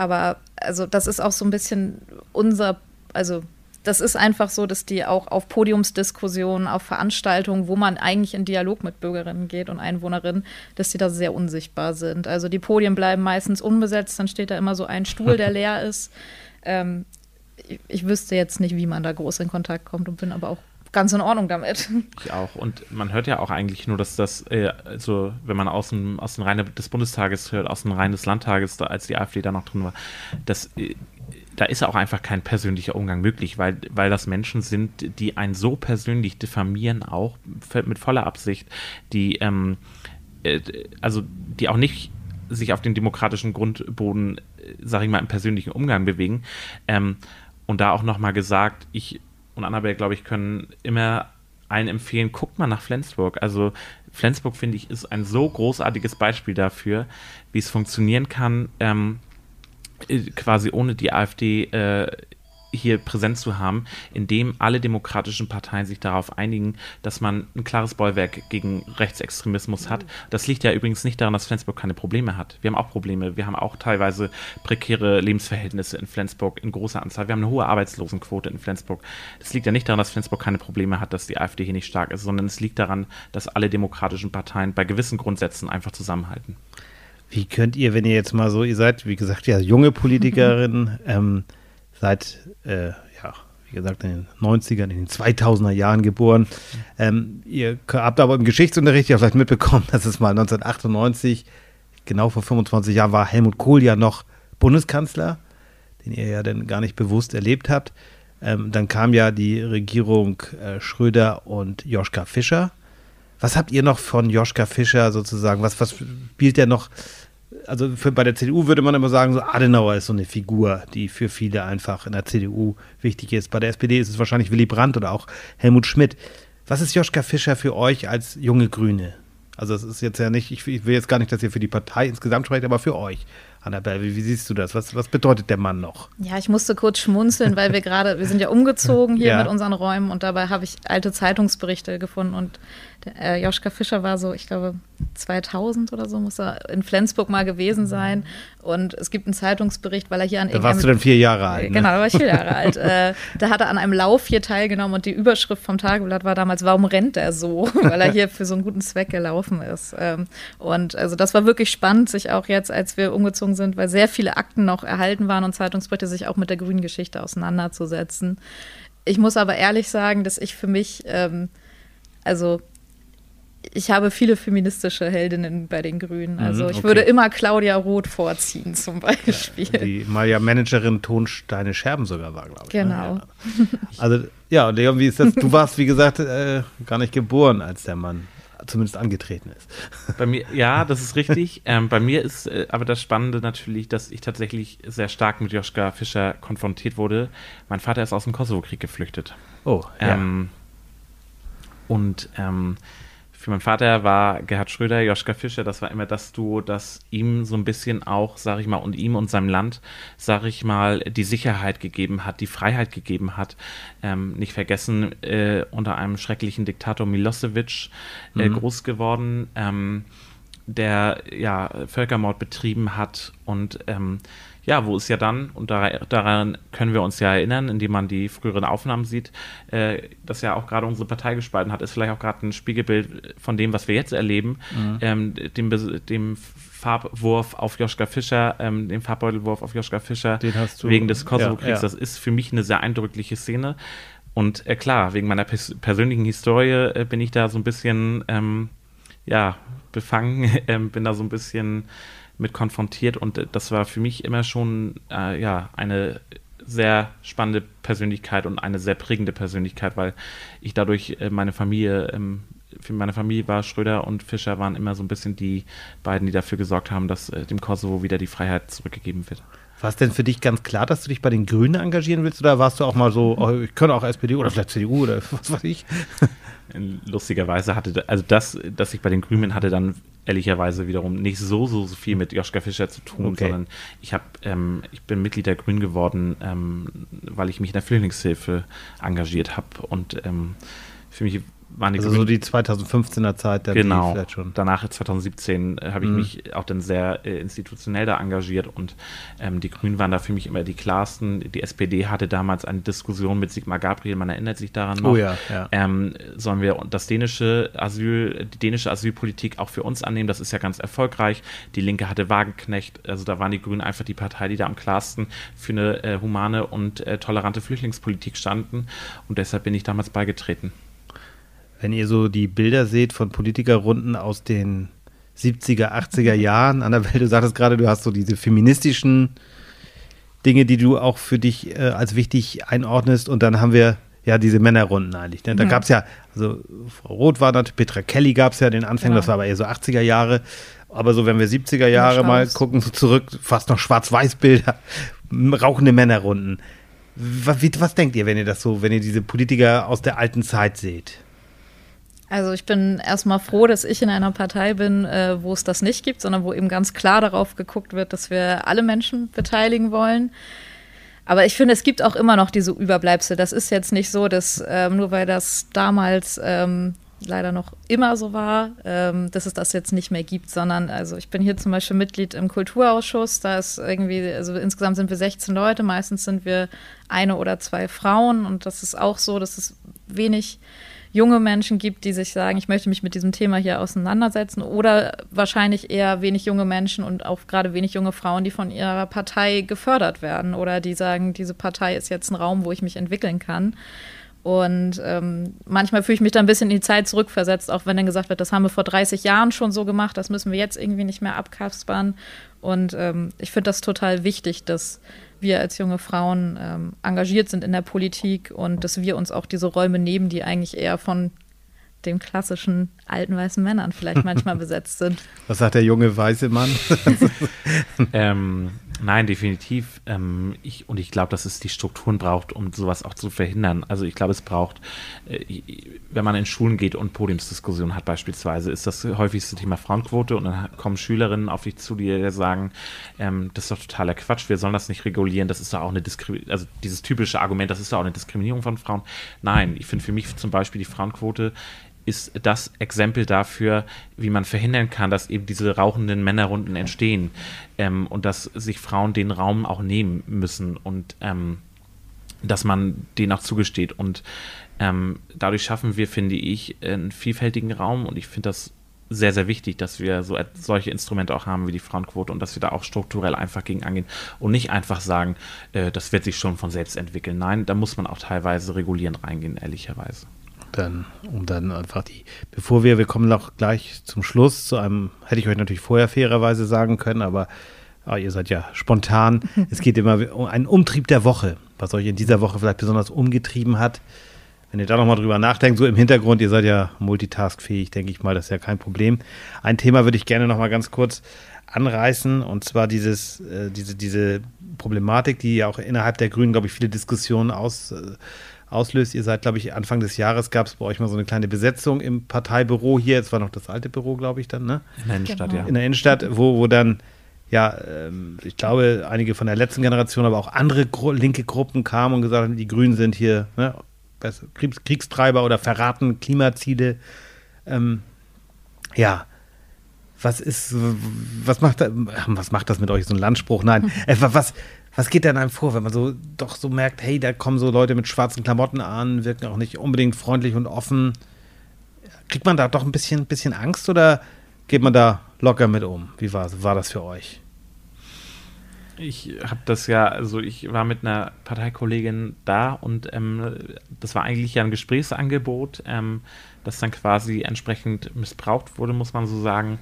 aber also das ist auch so ein bisschen unser, also das ist einfach so, dass die auch auf Podiumsdiskussionen, auf Veranstaltungen, wo man eigentlich in Dialog mit Bürgerinnen geht und Einwohnerinnen, dass die da sehr unsichtbar sind. Also die Podien bleiben meistens unbesetzt, dann steht da immer so ein Stuhl, der <laughs> leer ist. Ähm, ich, ich, wüsste jetzt nicht, wie man da groß in Kontakt kommt und bin aber auch ganz in Ordnung damit. Ich auch. Und man hört ja auch eigentlich nur, dass das, äh, also wenn man aus dem, aus den Reihen des Bundestages hört, aus den Reihen des Landtages, da, als die AfD da noch drin war, dass äh, da ist auch einfach kein persönlicher Umgang möglich, weil, weil das Menschen sind, die einen so persönlich diffamieren, auch mit voller Absicht, die, ähm, äh, also die auch nicht sich auf den demokratischen Grundboden, äh, sag ich mal, im persönlichen Umgang bewegen. Ähm, und da auch nochmal gesagt, ich und Annabelle, glaube ich, können immer einen empfehlen, guckt mal nach Flensburg. Also Flensburg, finde ich, ist ein so großartiges Beispiel dafür, wie es funktionieren kann, ähm, äh, quasi ohne die AfD äh, hier präsent zu haben, indem alle demokratischen Parteien sich darauf einigen, dass man ein klares Bollwerk gegen Rechtsextremismus hat. Das liegt ja übrigens nicht daran, dass Flensburg keine Probleme hat. Wir haben auch Probleme. Wir haben auch teilweise prekäre Lebensverhältnisse in Flensburg in großer Anzahl. Wir haben eine hohe Arbeitslosenquote in Flensburg. Das liegt ja nicht daran, dass Flensburg keine Probleme hat, dass die AfD hier nicht stark ist, sondern es liegt daran, dass alle demokratischen Parteien bei gewissen Grundsätzen einfach zusammenhalten. Wie könnt ihr, wenn ihr jetzt mal so, ihr seid, wie gesagt, ja, junge Politikerin, <laughs> ähm, seit, äh, ja, wie gesagt, in den 90ern, in den 2000er Jahren geboren. Ähm, ihr habt aber im Geschichtsunterricht ja vielleicht mitbekommen, dass es mal 1998, genau vor 25 Jahren, war Helmut Kohl ja noch Bundeskanzler, den ihr ja dann gar nicht bewusst erlebt habt. Ähm, dann kam ja die Regierung äh, Schröder und Joschka Fischer. Was habt ihr noch von Joschka Fischer sozusagen? Was, was spielt der noch also für, bei der CDU würde man immer sagen, so Adenauer ist so eine Figur, die für viele einfach in der CDU wichtig ist. Bei der SPD ist es wahrscheinlich Willy Brandt oder auch Helmut Schmidt. Was ist Joschka Fischer für euch als junge Grüne? Also es ist jetzt ja nicht, ich, will jetzt gar nicht, dass ihr für die Partei insgesamt sprecht, aber für euch. Annabelle, wie, wie, siehst du das? Was, was bedeutet der Mann noch? Ja, ich musste kurz schmunzeln, weil wir gerade, wir sind ja umgezogen hier ja. mit unseren Räumen und dabei habe ich alte Zeitungsberichte gefunden und der, äh, Joschka Fischer war so, ich glaube, 2000 oder so muss er in Flensburg mal gewesen sein. Und es gibt einen Zeitungsbericht, weil er hier an Da warst du dann vier Jahre alt. Ne? Genau, da war ich vier <laughs> Jahre alt. Äh, da hat er an einem Lauf hier teilgenommen und die Überschrift vom Tageblatt war damals, warum rennt er so? <laughs> weil er hier für so einen guten Zweck gelaufen ist. Ähm, und also das war wirklich spannend, sich auch jetzt, als wir umgezogen sind, weil sehr viele Akten noch erhalten waren und Zeitungsberichte, sich auch mit der grünen Geschichte auseinanderzusetzen. Ich muss aber ehrlich sagen, dass ich für mich, ähm, also ich habe viele feministische Heldinnen bei den Grünen. Mhm, Also ich okay. würde immer Claudia Roth vorziehen, zum Beispiel. Die mal ja Managerin Tonsteine Scherben sogar war, glaube ich. ne? Genau. Ja. Also, ja, und Leon, wie ist das? Du <laughs> warst, wie gesagt, äh, gar nicht geboren, als der Mann zumindest angetreten ist. Bei mir, ja, das ist richtig. <laughs> Ähm, bei mir ist äh, aber das Spannende natürlich, dass ich tatsächlich sehr stark mit Joschka Fischer konfrontiert wurde. Mein Vater ist aus dem Kosovo-Krieg geflüchtet. Oh, ja. Ähm, und ähm, für meinen Vater war Gerhard Schröder, Joschka Fischer, das war immer das Duo, das ihm so ein bisschen auch, sag ich mal, und ihm und seinem Land, sag ich mal, die Sicherheit gegeben hat, die Freiheit gegeben hat. Ähm, nicht vergessen, äh, unter einem schrecklichen Diktator Milosevic äh, groß geworden. Ähm, der ja Völkermord betrieben hat und ähm, ja, wo es ja dann, und da, daran können wir uns ja erinnern, indem man die früheren Aufnahmen sieht, äh, dass ja auch gerade unsere Partei gespalten hat, ist vielleicht auch gerade ein Spiegelbild von dem, was wir jetzt erleben, ähm, dem, dem Farbwurf auf Joschka Fischer, ähm, dem Farbbeutelwurf auf Joschka Fischer Den du- wegen des Kosovo-Kriegs. ja, ja. Das ist für mich eine sehr eindrückliche Szene. Und äh, klar, wegen meiner pers persönlichen Historie äh, bin ich da so ein bisschen, ähm, ja, befangen, <laughs> ähm, bin da so ein bisschen mit konfrontiert und äh, das war für mich immer schon, äh, ja, eine sehr spannende Persönlichkeit und eine sehr prägende Persönlichkeit, weil ich dadurch äh, meine Familie, ähm, für meine Familie war Schröder und Fischer waren immer so ein bisschen die beiden, die dafür gesorgt haben, dass äh, dem Kosovo wieder die Freiheit zurückgegeben wird. War es denn für dich ganz klar, dass du dich bei den Grünen engagieren willst? Oder warst du auch mal so, <laughs> oh, ich könnte auch SPD oder vielleicht CDU oder <laughs> was weiß ich? lustigerweise hatte, also das, dass ich bei den Grünen hatte dann ehrlicherweise wiederum nicht so, so, so viel mit Joschka Fischer zu tun, Okay. sondern ich habe, ähm, ich bin Mitglied der Grünen geworden, ähm, weil ich mich in der Flüchtlingshilfe engagiert habe und ähm, für mich waren die Also so die 2015er Zeit, die genau. vielleicht schon. Danach 2017 äh, habe ich Mhm. mich auch dann sehr äh, institutionell da engagiert und ähm, die Grünen waren da für mich immer die klarsten. Die SPD hatte damals eine Diskussion mit Sigmar Gabriel, man erinnert sich daran noch. Oh ja, ja. Ähm, sollen wir das dänische Asyl, die dänische Asylpolitik auch für uns annehmen? Das ist ja ganz erfolgreich. Die Linke hatte Wagenknecht, also da waren die Grünen einfach die Partei, die da am klarsten für eine äh, humane und äh, tolerante Flüchtlingspolitik standen und deshalb bin ich damals beigetreten. Wenn ihr so die Bilder seht von Politikerrunden aus den 70er, 80er Jahren, Annabelle, du sagtest gerade, du hast so diese feministischen Dinge, die du auch für dich äh, als wichtig einordnest und dann haben wir ja diese Männerrunden eigentlich. Ne? Da Ja. gab es ja, also Frau Roth war natürlich, Petra Kelly gab es ja den Anfang, Genau. das war aber eher so 80er Jahre. Aber so, wenn wir 70er Jahre mal gucken, so zurück, fast noch Schwarz-Weiß-Bilder, rauchende Männerrunden. Was, wie, was denkt ihr, wenn ihr das so, wenn ihr diese Politiker aus der alten Zeit seht? Also ich bin erstmal froh, dass ich in einer Partei bin, äh, wo es das nicht gibt, sondern wo eben ganz klar darauf geguckt wird, dass wir alle Menschen beteiligen wollen. Aber ich finde, es gibt auch immer noch diese Überbleibsel. Das ist jetzt nicht so, dass ähm, nur weil das damals ähm, leider noch immer so war, ähm, dass es das jetzt nicht mehr gibt, sondern also ich bin hier zum Beispiel Mitglied im Kulturausschuss. Da ist irgendwie, also insgesamt sind wir 16 Leute, meistens sind wir eine oder zwei Frauen und das ist auch so, dass es wenig junge Menschen gibt, die sich sagen, ich möchte mich mit diesem Thema hier auseinandersetzen oder wahrscheinlich eher wenig junge Menschen und auch gerade wenig junge Frauen, die von ihrer Partei gefördert werden oder die sagen, diese Partei ist jetzt ein Raum, wo ich mich entwickeln kann. Und ähm, manchmal fühle ich mich da ein bisschen in die Zeit zurückversetzt, auch wenn dann gesagt wird, das haben wir vor 30 Jahren schon so gemacht, das müssen wir jetzt irgendwie nicht mehr abkaspern. Und ähm, ich finde das total wichtig, dass wir als junge Frauen ähm, engagiert sind in der Politik und dass wir uns auch diese Räume nehmen, die eigentlich eher von den klassischen alten weißen Männern vielleicht manchmal <laughs> besetzt sind. Was sagt der junge weiße Mann? <laughs> <laughs> Ähm, nein, definitiv. Ähm, ich, und ich glaube, dass es die Strukturen braucht, um sowas auch zu verhindern. Also ich glaube, es braucht, äh, wenn man in Schulen geht und Podiumsdiskussionen hat beispielsweise, ist das häufigste Thema Frauenquote und dann kommen Schülerinnen auf dich zu, die sagen, ähm, das ist doch totaler Quatsch, wir sollen das nicht regulieren, das ist doch auch eine Diskriminierung, also dieses typische Argument, das ist doch auch eine Diskriminierung von Frauen. Nein, ich finde für mich zum Beispiel die Frauenquote ist das Exempel dafür, wie man verhindern kann, dass eben diese rauchenden Männerrunden entstehen ähm, und dass sich Frauen den Raum auch nehmen müssen und ähm, dass man denen auch zugesteht. Und ähm, dadurch schaffen wir, finde ich, einen vielfältigen Raum und ich finde das sehr, sehr wichtig, dass wir so solche Instrumente auch haben wie die Frauenquote und dass wir da auch strukturell einfach gegen angehen und nicht einfach sagen, äh, das wird sich schon von selbst entwickeln. Nein, da muss man auch teilweise regulierend reingehen, ehrlicherweise. Dann, um dann einfach die, bevor wir, wir kommen noch gleich zum Schluss zu einem, hätte ich euch natürlich vorher fairerweise sagen können, aber ah, ihr seid ja spontan. <laughs> es geht immer um einen Umtrieb der Woche, was euch in dieser Woche vielleicht besonders umgetrieben hat. Wenn ihr da nochmal drüber nachdenkt, so im Hintergrund, ihr seid ja multitaskfähig, denke ich mal, das ist ja kein Problem. Ein Thema würde ich gerne nochmal ganz kurz anreißen, und zwar dieses, äh, diese, diese Problematik, die ja auch innerhalb der Grünen, glaube ich, viele Diskussionen aus, äh, auslöst. Ihr seid, glaube ich, Anfang des Jahres gab es bei euch mal so eine kleine Besetzung im Parteibüro hier. Es war noch das alte Büro, glaube ich, dann, ne? In der Innenstadt, Genau. ja. In der Innenstadt, wo, wo dann, ja, ähm, ich glaube, einige von der letzten Generation, aber auch andere Gru linke Gruppen kamen und gesagt haben, die Grünen sind hier ne, Kriegstreiber oder verraten Klimaziele. Ähm, ja, was ist, was macht, da- was macht das mit euch, so ein Landspruch? Nein, <laughs> äh, wa- was, was geht denn einem vor, wenn man so doch so merkt, hey, da kommen so Leute mit schwarzen Klamotten an, wirken auch nicht unbedingt freundlich und offen. Kriegt man da doch ein bisschen, bisschen Angst oder geht man da locker mit um? Wie war, war das für euch? Ich habe das ja, also ich war mit einer Parteikollegin da und ähm, das war eigentlich ja ein Gesprächsangebot, ähm, das dann quasi entsprechend missbraucht wurde, muss man so sagen.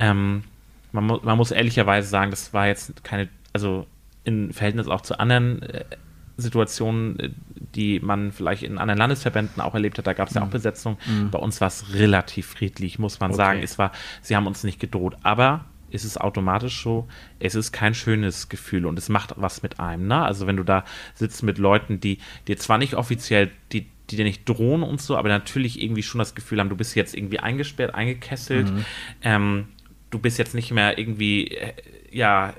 Ähm, man, mu man muss ehrlicherweise sagen, das war jetzt keine, also im Verhältnis auch zu anderen äh, Situationen, äh, die man vielleicht in anderen Landesverbänden auch erlebt hat, da gab es ja auch Besetzungen. Bei uns war es relativ friedlich, muss man Okay. sagen. Es war, sie haben uns nicht gedroht, aber ist es automatisch so, es ist kein schönes Gefühl und es macht was mit einem. Ne? Also wenn du da sitzt mit Leuten, die dir zwar nicht offiziell, die, die dir nicht drohen und so, aber natürlich irgendwie schon das Gefühl haben, du bist jetzt irgendwie eingesperrt, eingekesselt, ähm, du bist jetzt nicht mehr irgendwie, äh, ja,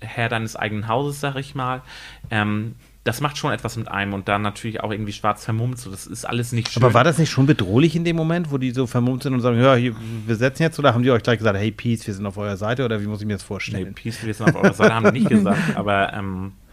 Herr deines eigenen Hauses, sag ich mal. Ähm, das macht schon etwas mit einem und dann natürlich auch irgendwie schwarz vermummt, so das ist alles nicht schön. Aber war das nicht schon bedrohlich in dem Moment, wo die so vermummt sind und sagen, ja, hier, wir setzen jetzt, oder haben die euch gleich gesagt, hey Peace, wir sind auf eurer Seite, oder wie muss ich mir das Nee, vorstellen? Peace, wir sind auf eurer Seite, haben die nicht <laughs> gesagt, aber ähm, äh,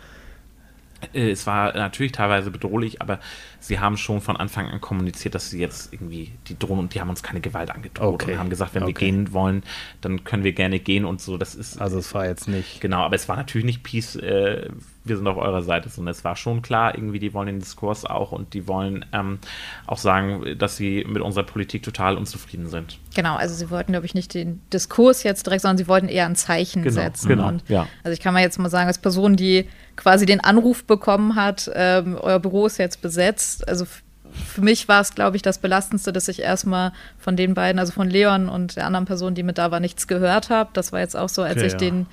es war natürlich teilweise bedrohlich, aber sie haben schon von Anfang an kommuniziert, dass sie jetzt irgendwie die drohen und die haben uns keine Gewalt angedroht Okay. und haben gesagt, wenn wir Okay. gehen wollen, dann können wir gerne gehen und so. Das ist Also es war jetzt nicht. Genau, aber es war natürlich nicht Peace, äh, wir sind auf eurer Seite, sondern es war schon klar, irgendwie, die wollen den Diskurs auch und die wollen ähm, auch sagen, dass sie mit unserer Politik total unzufrieden sind. Genau, also sie wollten, glaube ich, nicht den Diskurs jetzt direkt, sondern sie wollten eher ein Zeichen Genau, setzen. genau, Und ja. Also ich kann mal jetzt mal sagen, als Person, die quasi den Anruf bekommen hat, ähm, euer Büro ist jetzt besetzt. Also für mich war es, glaube ich, das Belastendste, dass ich erstmal von den beiden, also von Leon und der anderen Person, die mit da war, nichts gehört habe. Das war jetzt auch so, als Okay, ich ja. den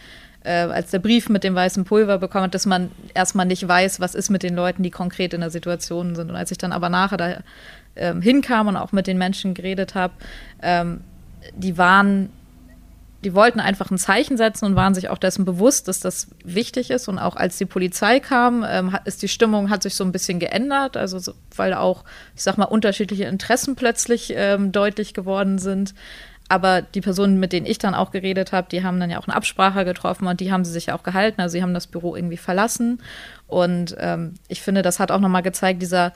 äh, als der Brief mit dem weißen Pulver bekommen hat, dass man erstmal nicht weiß, was ist mit den Leuten, die konkret in der Situation sind. Und als ich dann aber nachher da ähm, hinkam und auch mit den Menschen geredet habe, ähm, die waren, die wollten einfach ein Zeichen setzen und waren sich auch dessen bewusst, dass das wichtig ist. Und auch als die Polizei kam, ähm, ist die Stimmung hat sich so ein bisschen geändert, also so, weil auch, ich sag mal, unterschiedliche Interessen plötzlich ähm, deutlich geworden sind. Aber die Personen, mit denen ich dann auch geredet habe, die haben dann ja auch eine Absprache getroffen und die haben sie sich auch gehalten. Also sie haben das Büro irgendwie verlassen. Und ähm, ich finde, das hat auch nochmal gezeigt, dieser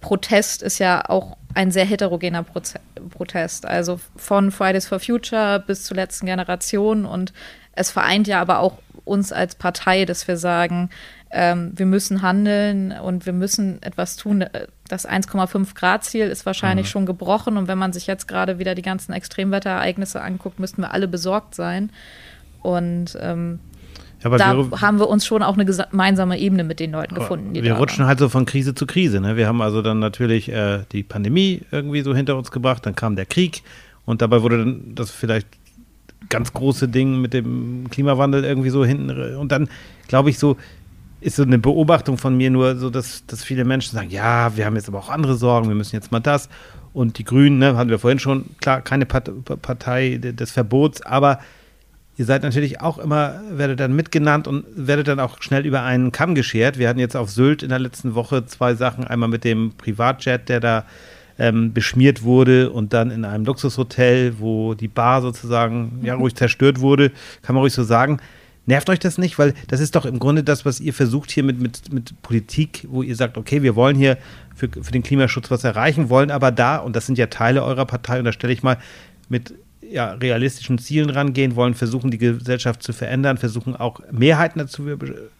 Protest ist ja auch ein sehr heterogener Proze Protest. Also von Fridays for Future bis zur letzten Generation. Und es vereint ja aber auch uns als Partei, dass wir sagen, ähm, wir müssen handeln und wir müssen etwas tun. Das 1,5 Grad Ziel ist wahrscheinlich schon gebrochen. Und wenn man sich jetzt gerade wieder die ganzen Extremwetterereignisse anguckt, müssten wir alle besorgt sein. Und ähm, aber da wir, haben wir uns schon auch eine gemeinsame Ebene mit den Leuten aber gefunden. Wir rutschen waren. halt so von Krise zu Krise. Ne? Wir haben also dann natürlich äh, die Pandemie irgendwie so hinter uns gebracht, dann kam der Krieg und dabei wurde dann das vielleicht ganz große Ding mit dem Klimawandel irgendwie so hinten. Und dann, glaube ich, so ist so eine Beobachtung von mir nur so, dass, dass viele Menschen sagen, ja, wir haben jetzt aber auch andere Sorgen, wir müssen jetzt mal das. Und die Grünen, ne, hatten wir vorhin schon, klar, keine Part Partei des Verbots, aber ihr seid natürlich auch immer, werdet dann mitgenannt und werdet dann auch schnell über einen Kamm geschert. Wir hatten jetzt auf Sylt in der letzten Woche zwei Sachen. Einmal mit dem Privatjet, der da ähm, beschmiert wurde und dann in einem Luxushotel, wo die Bar sozusagen ja ruhig zerstört wurde, kann man ruhig so sagen. Nervt euch das nicht? Weil das ist doch im Grunde das, was ihr versucht hier mit, mit, mit Politik, wo ihr sagt, okay, wir wollen hier für, für den Klimaschutz was erreichen, wollen aber da, und das sind ja Teile eurer Partei, und da stelle ich mal mit ja, realistischen Zielen rangehen, wollen versuchen, die Gesellschaft zu verändern, versuchen auch Mehrheiten dazu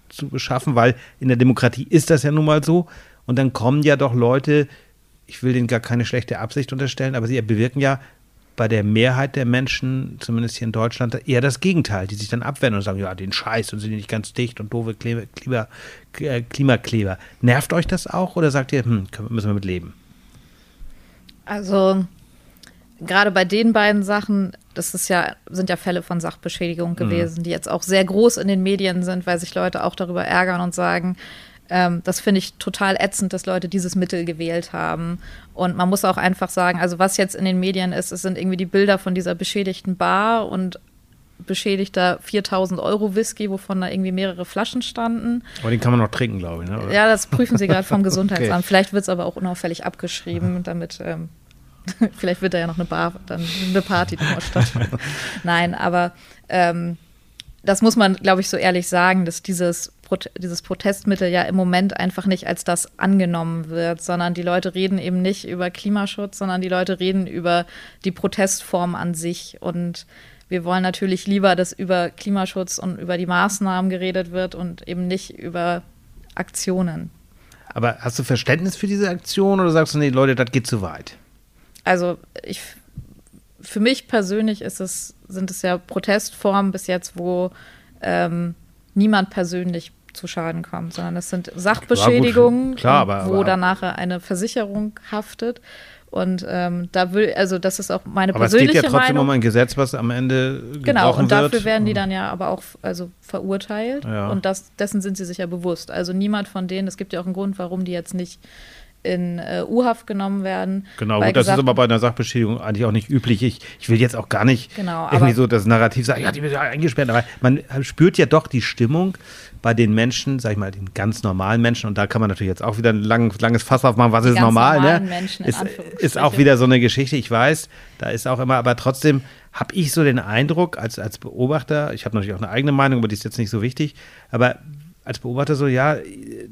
zu beschaffen, weil in der Demokratie ist das ja nun mal so. Und dann kommen ja doch Leute, ich will denen gar keine schlechte Absicht unterstellen, aber sie bewirken ja bei der Mehrheit der Menschen, zumindest hier in Deutschland, eher das Gegenteil, die sich dann abwenden und sagen, ja, den Scheiß und sind nicht ganz dicht und doofe Klima, äh, Klimakleber. Nervt euch das auch oder sagt ihr, hm, müssen wir mit leben? Also gerade bei den beiden Sachen, das ist ja, sind ja Fälle von Sachbeschädigung mhm. gewesen, mhm. die jetzt auch sehr groß in den Medien sind, weil sich Leute auch darüber ärgern und sagen, ähm, das finde ich total ätzend, dass Leute dieses Mittel gewählt haben. Und man muss auch einfach sagen, also was jetzt in den Medien ist, es sind irgendwie die Bilder von dieser beschädigten Bar und beschädigter 4000 Euro Whisky, wovon da irgendwie mehrere Flaschen standen. Aber den kann man noch trinken, glaube ich. Ne? Ja, das prüfen sie gerade vom <laughs> Gesundheitsamt. okay. Vielleicht wird es aber auch unauffällig abgeschrieben, damit ähm, <laughs> vielleicht wird da ja noch eine Bar, dann eine Party nochmal stattfinden. <laughs> Nein, aber ähm, das muss man, glaube ich, so ehrlich sagen, dass dieses, dieses Protestmittel ja im Moment einfach nicht als das angenommen wird, sondern die Leute reden eben nicht über Klimaschutz, sondern die Leute reden über die Protestform an sich. Und wir wollen natürlich lieber, dass über Klimaschutz und über die Maßnahmen geredet wird und eben nicht über Aktionen. Aber hast du Verständnis für diese Aktion oder sagst du, nee, Leute, das geht zu weit? Also ich für mich persönlich ist es, sind es ja Protestformen bis jetzt, wo ähm, niemand persönlich zu Schaden kommt, sondern es sind Sachbeschädigungen, klar, aber, wo aber, danach eine Versicherung haftet. Und ähm, da will, also das ist auch meine aber persönliche Meinung. Aber es geht ja trotzdem Meinung. um ein Gesetz, was am Ende Genau, und dafür wird. werden die dann ja aber auch also verurteilt. Ja. Und das, dessen sind sie sich ja bewusst. Also niemand von denen, es gibt ja auch einen Grund, warum die jetzt nicht in äh, U-Haft genommen werden. Genau, gut, das ist aber bei einer Sachbeschädigung eigentlich auch nicht üblich. Ich, ich will jetzt auch gar nicht genau, irgendwie so das Narrativ sagen, ja, die wird ja eingesperrt, aber man spürt ja doch die Stimmung bei den Menschen, sag ich mal, den ganz normalen Menschen, und da kann man natürlich jetzt auch wieder ein lang, langes Fass aufmachen, was die ist normal, ne? Menschen, ist, ist auch wieder so eine Geschichte, ich weiß, da ist auch immer, aber trotzdem habe ich so den Eindruck, als, als Beobachter, ich habe natürlich auch eine eigene Meinung, aber die ist jetzt nicht so wichtig, aber als Beobachter so, ja,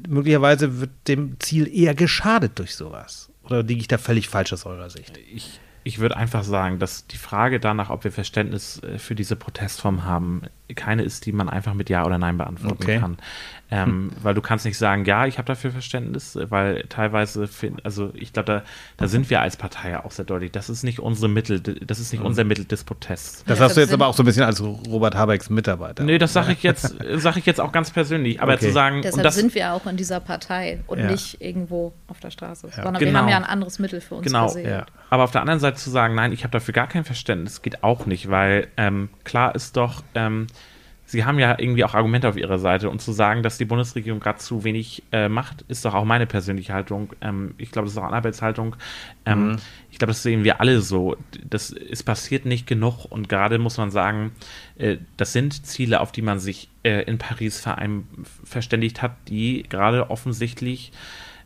möglicherweise wird dem Ziel eher geschadet durch sowas. Oder liege ich da völlig falsch aus eurer Sicht? Ich, ich würde einfach sagen, dass die Frage danach, ob wir Verständnis äh, für diese Protestform haben, keine ist, die man einfach mit Ja oder Nein beantworten okay. kann. Ähm, hm. Weil du kannst nicht sagen, ja, ich habe dafür Verständnis, weil teilweise, also ich glaube, da, da sind wir als Partei ja auch sehr deutlich. Das ist nicht unsere Mittel, das ist nicht hm. unser Mittel des Protests. Das hast du jetzt aber auch so ein bisschen als Robert Habecks Mitarbeiter. Nee, das sage ich <laughs> jetzt, sage ich jetzt auch ganz persönlich. Aber okay. zu sagen, deshalb das, sind wir auch in dieser Partei und ja. nicht irgendwo auf der Straße, ja. sondern genau. wir haben ja ein anderes Mittel für uns genau. gesehen. Ja. Aber auf der anderen Seite zu sagen, nein, ich habe dafür gar kein Verständnis, geht auch nicht, weil ähm, klar ist doch, ähm, Sie haben ja irgendwie auch Argumente auf Ihrer Seite und zu sagen, dass die Bundesregierung gerade zu wenig äh, macht, ist doch auch meine persönliche Haltung. Ähm, ich glaube, das ist auch eine Arbeitshaltung. Ähm, mhm. Ich glaube, das sehen wir alle so. Das, es passiert nicht genug und gerade muss man sagen, äh, das sind Ziele, auf die man sich äh, in Paris verständigt hat, die gerade offensichtlich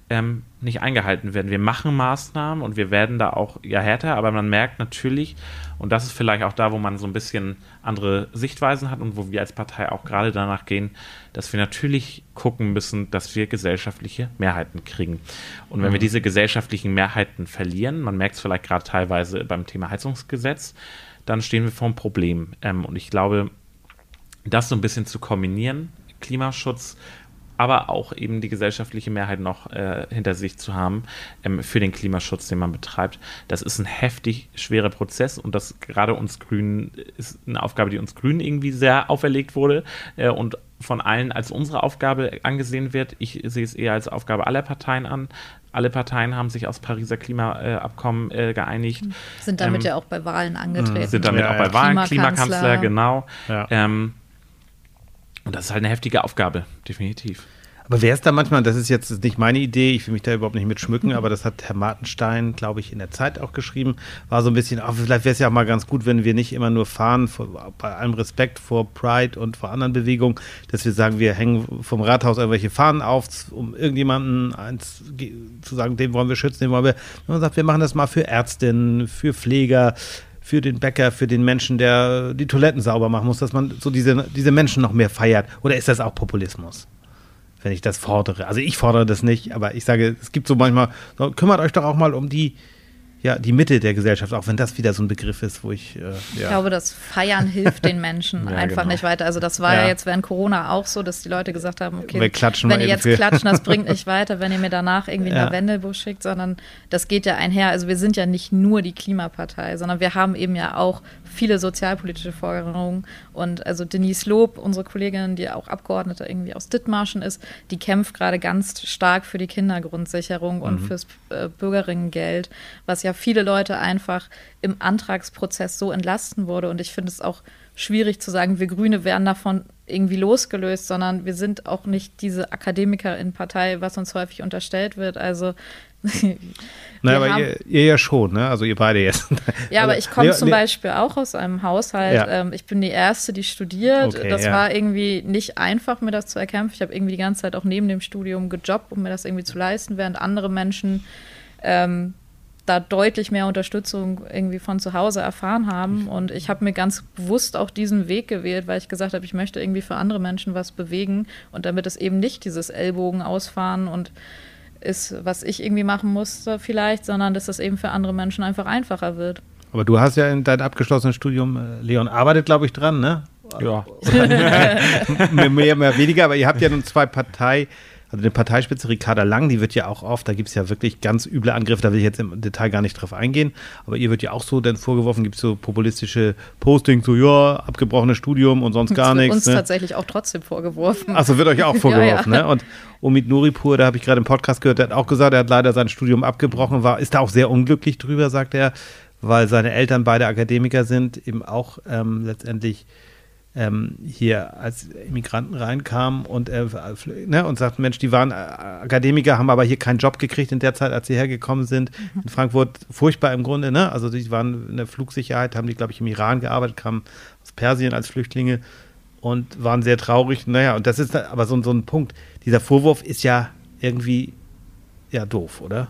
ähm, nicht eingehalten werden. Wir machen Maßnahmen und wir werden da auch ja härter, aber man merkt natürlich, und das ist vielleicht auch da, wo man so ein bisschen andere Sichtweisen hat und wo wir als Partei auch gerade danach gehen, dass wir natürlich gucken müssen, dass wir gesellschaftliche Mehrheiten kriegen. Und wenn mhm. wir diese gesellschaftlichen Mehrheiten verlieren, man merkt es vielleicht gerade teilweise beim Thema Heizungsgesetz, dann stehen wir vor einem Problem. Ähm, und ich glaube, das so ein bisschen zu kombinieren, Klimaschutz aber auch eben die gesellschaftliche Mehrheit noch äh, hinter sich zu haben ähm, für den Klimaschutz, den man betreibt. Das ist ein heftig schwerer Prozess und das gerade uns Grünen ist eine Aufgabe, die uns Grünen irgendwie sehr auferlegt wurde äh, und von allen als unsere Aufgabe angesehen wird. Ich sehe es eher als Aufgabe aller Parteien an. Alle Parteien haben sich aus Pariser Klimaabkommen äh, geeinigt. Sind damit ähm, ja auch bei Wahlen angetreten. Sind damit ja, auch bei Wahlen Klimakanzler, Klimakanzler genau. Ja. Ähm, und das ist halt eine heftige Aufgabe, definitiv. Aber wer ist da manchmal, das ist jetzt nicht meine Idee, ich will mich da überhaupt nicht mit schmücken, aber das hat Herr Martenstein, glaube ich, in der Zeit auch geschrieben, war so ein bisschen, oh, vielleicht wäre es ja auch mal ganz gut, wenn wir nicht immer nur fahren, vor, bei allem Respekt vor Pride und vor anderen Bewegungen, dass wir sagen, wir hängen vom Rathaus irgendwelche Fahnen auf, um irgendjemanden eins, zu sagen, den wollen wir schützen, den wollen wir, wenn man sagt, wir machen das mal für Ärztinnen, für Pfleger, für den Bäcker, für den Menschen, der die Toiletten sauber machen muss, dass man so diese, diese Menschen noch mehr feiert? Oder ist das auch Populismus? wenn ich das fordere. Also ich fordere das nicht, aber ich sage, es gibt so manchmal, so, kümmert euch doch auch mal um die, ja, die Mitte der Gesellschaft, auch wenn das wieder so ein Begriff ist, wo ich. Äh, ja. Ich glaube, das Feiern hilft den Menschen <laughs> ja, einfach genau. nicht weiter. Also, das war ja. ja. jetzt während Corona auch so, dass die Leute gesagt haben: Okay, wenn ihr jetzt klatschen, das bringt <laughs> nicht weiter, wenn ihr mir danach irgendwie ja. Lavendelbusch schickt, sondern das geht ja einher. Also, wir sind ja nicht nur die Klimapartei, sondern wir haben eben ja auch viele sozialpolitische Forderungen. Und also Denise Lob, unsere Kollegin, die auch Abgeordnete irgendwie aus Dithmarschen ist, die kämpft gerade ganz stark für die Kindergrundsicherung mhm. und fürs äh, Bürgerinnengeld, was ja viele Leute einfach im Antragsprozess so entlasten wurde. Und ich finde es auch schwierig zu sagen, wir Grüne werden davon irgendwie losgelöst, sondern wir sind auch nicht diese Akademikerin-Partei, was uns häufig unterstellt wird. Also naja, aber ihr, ihr, ja schon, ne? Also ihr beide jetzt. <laughs> Ja, aber ich komme nee, zum nee. Beispiel auch aus einem Haushalt. Ja. Ähm, ich bin die Erste, die studiert. Okay, das ja. war irgendwie nicht einfach, mir das zu erkämpfen. Ich habe irgendwie die ganze Zeit auch neben dem Studium gejobbt, um mir das irgendwie zu leisten, während andere Menschen ähm, da deutlich mehr Unterstützung irgendwie von zu Hause erfahren haben. Und ich habe mir ganz bewusst auch diesen Weg gewählt, weil ich gesagt habe, ich möchte irgendwie für andere Menschen was bewegen und damit es eben nicht dieses Ellbogen ausfahren und ist, was ich irgendwie machen musste vielleicht, sondern dass das eben für andere Menschen einfach einfacher wird. Aber du hast ja in deinem abgeschlossenen Studium, äh, Leon arbeitet, glaube ich, dran, ne? Ja. <laughs> mehr, mehr, weniger, aber ihr habt ja nun zwei Partei, also eine Parteispitze Ricarda Lang, die wird ja auch oft, da gibt es ja wirklich ganz üble Angriffe, da will ich jetzt im Detail gar nicht drauf eingehen, aber ihr wird ja auch so dann vorgeworfen, gibt es so populistische Postings, so ja, abgebrochenes Studium und sonst gar das wird nichts. uns ne? tatsächlich auch trotzdem vorgeworfen. Achso, wird euch auch <laughs> vorgeworfen, ja, ja. ne? Und Omid Nuripur, da habe ich gerade im Podcast gehört, der hat auch gesagt, er hat leider sein Studium abgebrochen, war, ist da auch sehr unglücklich drüber, sagt er, weil seine Eltern beide Akademiker sind, eben auch ähm, letztendlich ähm, hier als Immigranten reinkamen und, äh, ne, und sagten, Mensch, die waren äh, Akademiker, haben aber hier keinen Job gekriegt in der Zeit, als sie hergekommen sind. Mhm. In Frankfurt furchtbar im Grunde, ne? Also die waren in der Flugsicherheit, haben die, glaube ich, im Iran gearbeitet, kamen aus Persien als Flüchtlinge und waren sehr traurig. Naja, und das ist aber so, so ein Punkt. Dieser Vorwurf ist ja irgendwie ja doof, oder?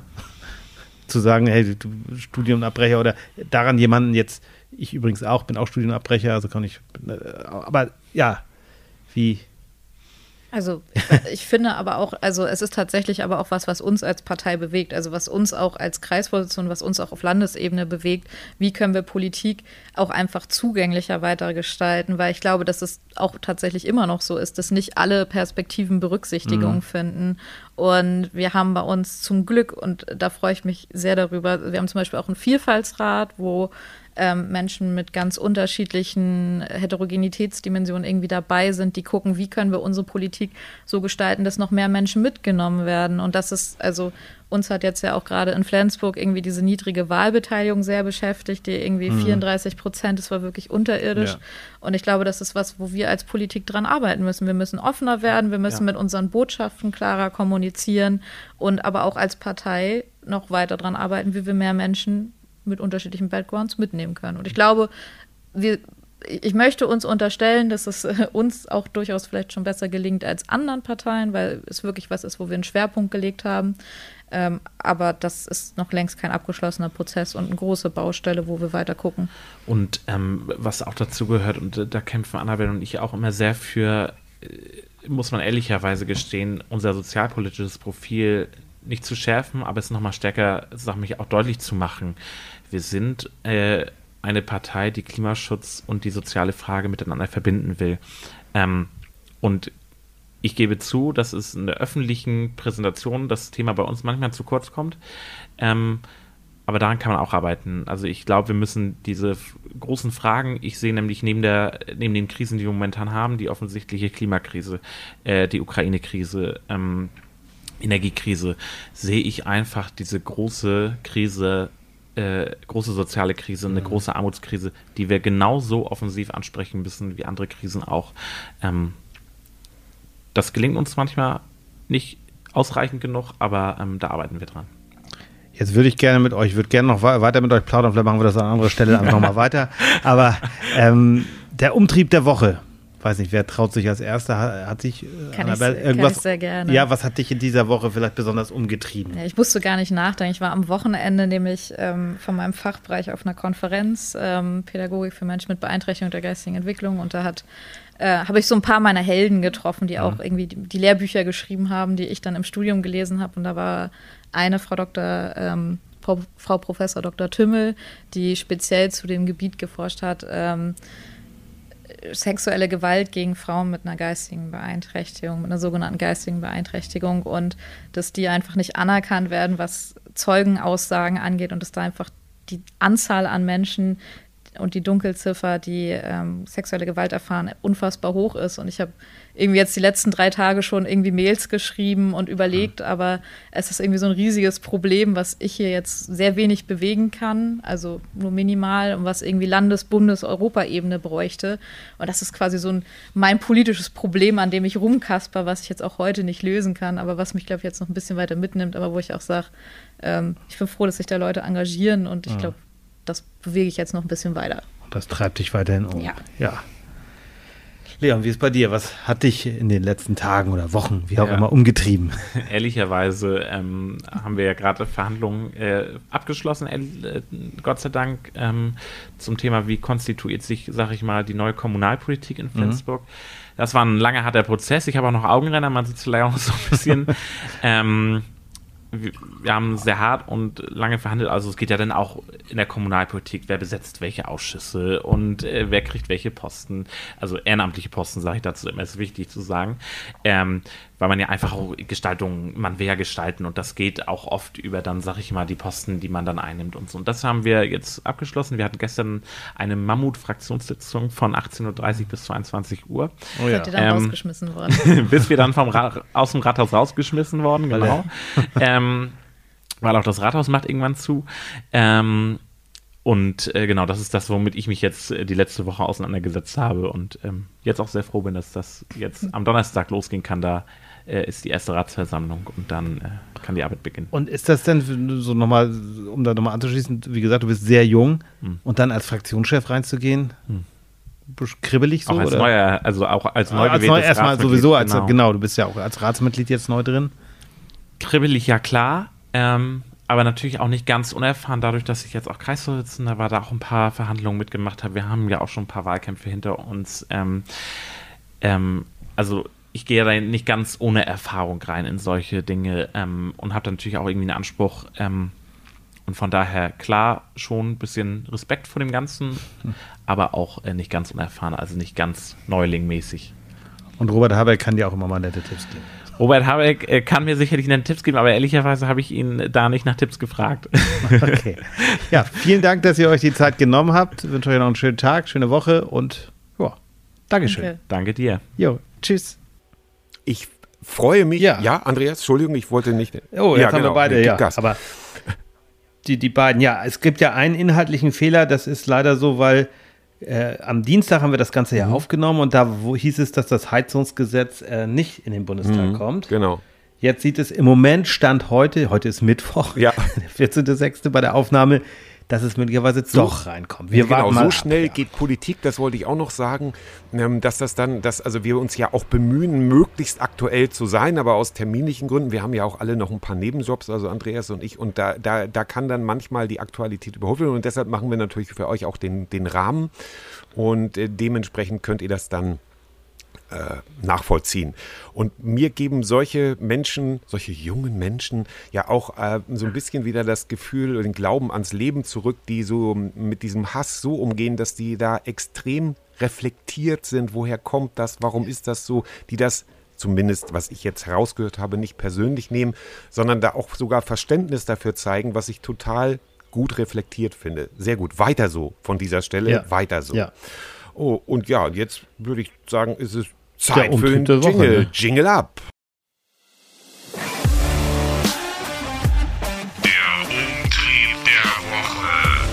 <laughs> Zu sagen, hey, du Studienabbrecher oder daran jemanden jetzt ich übrigens auch, bin auch Studienabbrecher, also kann ich. Äh, aber ja, wie. Also ich finde aber auch, also es ist tatsächlich aber auch was, was uns als Partei bewegt, also was uns auch als Kreisvorsitzende, was uns auch auf Landesebene bewegt. Wie können wir Politik auch einfach zugänglicher weiter gestalten? Weil ich glaube, dass es auch tatsächlich immer noch so ist, dass nicht alle Perspektiven Berücksichtigung mhm. finden. Und wir haben bei uns zum Glück, und da freue ich mich sehr darüber, wir haben zum Beispiel auch einen Vielfaltsrat, wo ähm, Menschen mit ganz unterschiedlichen Heterogenitätsdimensionen irgendwie dabei sind, die gucken, wie können wir unsere Politik so gestalten, dass noch mehr Menschen mitgenommen werden. Und das ist, also uns hat jetzt ja auch gerade in Flensburg irgendwie diese niedrige Wahlbeteiligung sehr beschäftigt, die irgendwie mhm. 34 Prozent, das war wirklich unterirdisch. Ja. Und ich glaube, das ist was, wo wir als Politik dran arbeiten müssen. Wir müssen offener werden, wir müssen ja. mit unseren Botschaften klarer kommunizieren und aber auch als Partei noch weiter dran arbeiten, wie wir mehr Menschen mit unterschiedlichen Backgrounds mitnehmen können. Und ich glaube, wir, ich möchte uns unterstellen, dass es äh, uns auch durchaus vielleicht schon besser gelingt als anderen Parteien, weil es wirklich was ist, wo wir einen Schwerpunkt gelegt haben. Ähm, aber das ist noch längst kein abgeschlossener Prozess und eine große Baustelle, wo wir weiter gucken. Und ähm, was auch dazu gehört, und äh, da kämpfen Annabelle und ich auch immer sehr für, äh, muss man ehrlicherweise gestehen, unser sozialpolitisches Profil nicht zu schärfen, aber es nochmal stärker, sag mich, auch deutlich zu machen wir sind äh, eine Partei, die Klimaschutz und die soziale Frage miteinander verbinden will. Ähm, und ich gebe zu, dass es in der öffentlichen Präsentation das Thema bei uns manchmal zu kurz kommt. Ähm, aber daran kann man auch arbeiten. Also ich glaube, wir müssen diese großen Fragen, ich sehe nämlich neben, der, neben den Krisen, die wir momentan haben, die offensichtliche Klimakrise, äh, die Ukraine-Krise, ähm, Energiekrise, sehe ich einfach diese große Krise äh, große soziale Krise, eine mhm. große Armutskrise, die wir genauso offensiv ansprechen müssen wie andere Krisen auch. Ähm, das gelingt uns manchmal nicht ausreichend genug, aber ähm, da arbeiten wir dran. Jetzt würde ich gerne mit euch, würde gerne noch weiter mit euch plaudern, vielleicht machen wir das an anderer Stelle einfach <laughs> nochmal weiter. Aber ähm, der Umtrieb der Woche, weiß nicht, wer traut sich als Erster? Hat, hat sich äh, kann Annabelle ich, irgendwas? Kann ich sehr gerne. Ja, was hat dich in dieser Woche vielleicht besonders umgetrieben? Ja, ich musste gar nicht nachdenken. Ich war am Wochenende nämlich ähm, von meinem Fachbereich auf einer Konferenz ähm, Pädagogik für Menschen mit Beeinträchtigung der geistigen Entwicklung und da hat äh, habe ich so ein paar meiner Helden getroffen, die auch irgendwie die, die, Lehrbücher geschrieben haben, die ich dann im Studium gelesen habe. Und da war eine Frau Dr. Ähm, Frau, Frau, Professor Dr. Tümmel, die speziell zu dem Gebiet geforscht hat. Ähm, sexuelle Gewalt gegen Frauen mit einer geistigen Beeinträchtigung, mit einer sogenannten geistigen Beeinträchtigung und dass die einfach nicht anerkannt werden, was Zeugenaussagen angeht und dass da einfach die Anzahl an Menschen, und die Dunkelziffer, die ähm, sexuelle Gewalt erfahren, unfassbar hoch ist. Und ich habe irgendwie jetzt die letzten drei Tage schon irgendwie Mails geschrieben und überlegt, mhm. aber es ist irgendwie so ein riesiges Problem, was ich hier jetzt sehr wenig bewegen kann, also nur minimal und was irgendwie Landes-, Bundes-, Europaebene bräuchte. Und das ist quasi so ein mein politisches Problem, an dem ich rumkasper, was ich jetzt auch heute nicht lösen kann, aber was mich, glaube ich, jetzt noch ein bisschen weiter mitnimmt, aber wo ich auch sage, ähm, ich bin froh, dass sich da Leute engagieren und ich glaube, das bewege ich jetzt noch ein bisschen weiter. Und das treibt dich weiterhin um. Ja. ja. Leon, wie ist bei dir? Was hat dich in den letzten Tagen oder Wochen, wie auch ja. immer, umgetrieben? <laughs> Ehrlicherweise ähm, haben wir ja gerade Verhandlungen äh, abgeschlossen, äh, Gott sei Dank, ähm, zum Thema, wie konstituiert sich, sag ich mal, die neue Kommunalpolitik in mhm. Flensburg. Mhm. Das war ein langer, harter Prozess. Ich habe auch noch Augenrenner, man sieht es vielleicht auch so ein bisschen. <laughs> ähm, wir haben sehr hart und lange verhandelt. Also es geht ja dann auch in der Kommunalpolitik, wer besetzt welche Ausschüsse und äh, wer kriegt welche Posten. Also ehrenamtliche Posten, sage ich dazu immer, ist wichtig zu sagen. Ähm, weil man ja einfach auch Gestaltung, man will ja gestalten und das geht auch oft über dann, sag ich mal, die Posten, die man dann einnimmt und so. Und das haben wir jetzt abgeschlossen. Wir hatten gestern eine Mammut-Fraktionssitzung von 18.30 Uhr bis 22 Uhr. Oh ja. Seid ihr dann ähm, rausgeschmissen worden? <laughs> bis wir dann vom aus dem Rathaus rausgeschmissen worden, genau. ähm, weil auch das Rathaus macht irgendwann zu. Ähm, und äh, genau, das ist das, womit ich mich jetzt äh, die letzte Woche auseinandergesetzt habe und ähm, jetzt auch sehr froh bin, dass das jetzt am Donnerstag losgehen kann. Da äh, ist die erste Ratsversammlung und dann äh, kann die Arbeit beginnen. Und ist das denn so nochmal, um da nochmal anzuschließen, wie gesagt, du bist sehr jung hm. und dann als Fraktionschef reinzugehen? Hm. Kribbelig so? Auch als oder? neuer, also auch als neu als neu, Erstmal sowieso, als, genau. genau, du bist ja auch als Ratsmitglied jetzt neu drin. Kribbelig, ja klar. Ähm, aber natürlich auch nicht ganz unerfahren, dadurch, dass ich jetzt auch Kreisvorsitzender war, da auch ein paar Verhandlungen mitgemacht habe. Wir haben ja auch schon ein paar Wahlkämpfe hinter uns. Ähm, ähm, also ich gehe da nicht ganz ohne Erfahrung rein in solche Dinge ähm, und habe da natürlich auch irgendwie einen Anspruch. Ähm, und von daher klar schon ein bisschen Respekt vor dem Ganzen, <laughs> aber auch äh, nicht ganz unerfahren, also nicht ganz neulingmäßig. Und Robert Habeck kann dir auch immer mal nette Tipps geben. Robert Habeck äh, kann mir sicherlich einen Tipps geben, aber ehrlicherweise habe ich ihn da nicht nach Tipps gefragt. <laughs> Okay. Ja, vielen Dank, dass ihr euch die Zeit genommen habt. Ich wünsche euch noch einen schönen Tag, schöne Woche und ja, Dankeschön. Danke, Danke dir. Jo, tschüss. Ich freue mich. Ja, ja Andreas, Entschuldigung, ich wollte nicht. Oh, jetzt ja, haben genau. wir beide, ja. Gas. Aber die, die beiden, ja, es gibt ja einen inhaltlichen Fehler, das ist leider so, weil äh, am Dienstag haben wir das Ganze ja mhm. aufgenommen und da wo, hieß es, dass das Heizungsgesetz äh, nicht in den Bundestag mhm, kommt. Genau. Jetzt sieht es im Moment, Stand heute, heute ist Mittwoch, ja. <laughs> der 14.06. bei der Aufnahme, dass es möglicherweise so, doch reinkommt. Wir genau, so schnell ab, ja. geht Politik, das wollte ich auch noch sagen, ähm, dass das dann, dass also wir uns ja auch bemühen, möglichst aktuell zu sein, aber aus terminlichen Gründen, wir haben ja auch alle noch ein paar Nebenjobs, also Andreas und ich, und da, da, da kann dann manchmal die Aktualität überholt werden und deshalb machen wir natürlich für euch auch den, den Rahmen und äh, dementsprechend könnt ihr das dann nachvollziehen. Und mir geben solche Menschen, solche jungen Menschen ja auch äh, so ein bisschen wieder das Gefühl und den Glauben ans Leben zurück, die so mit diesem Hass so umgehen, dass die da extrem reflektiert sind. Woher kommt das? Warum ist das so? Die das zumindest, was ich jetzt herausgehört habe, nicht persönlich nehmen, sondern da auch sogar Verständnis dafür zeigen, was ich total gut reflektiert finde. Sehr gut. Weiter so von dieser Stelle. Ja. Weiter so. Ja. Oh, und ja, jetzt würde ich sagen, ist es Zeit für einen Jingle. Woche, ne? Jingle ab. Der Umtrieb der Woche.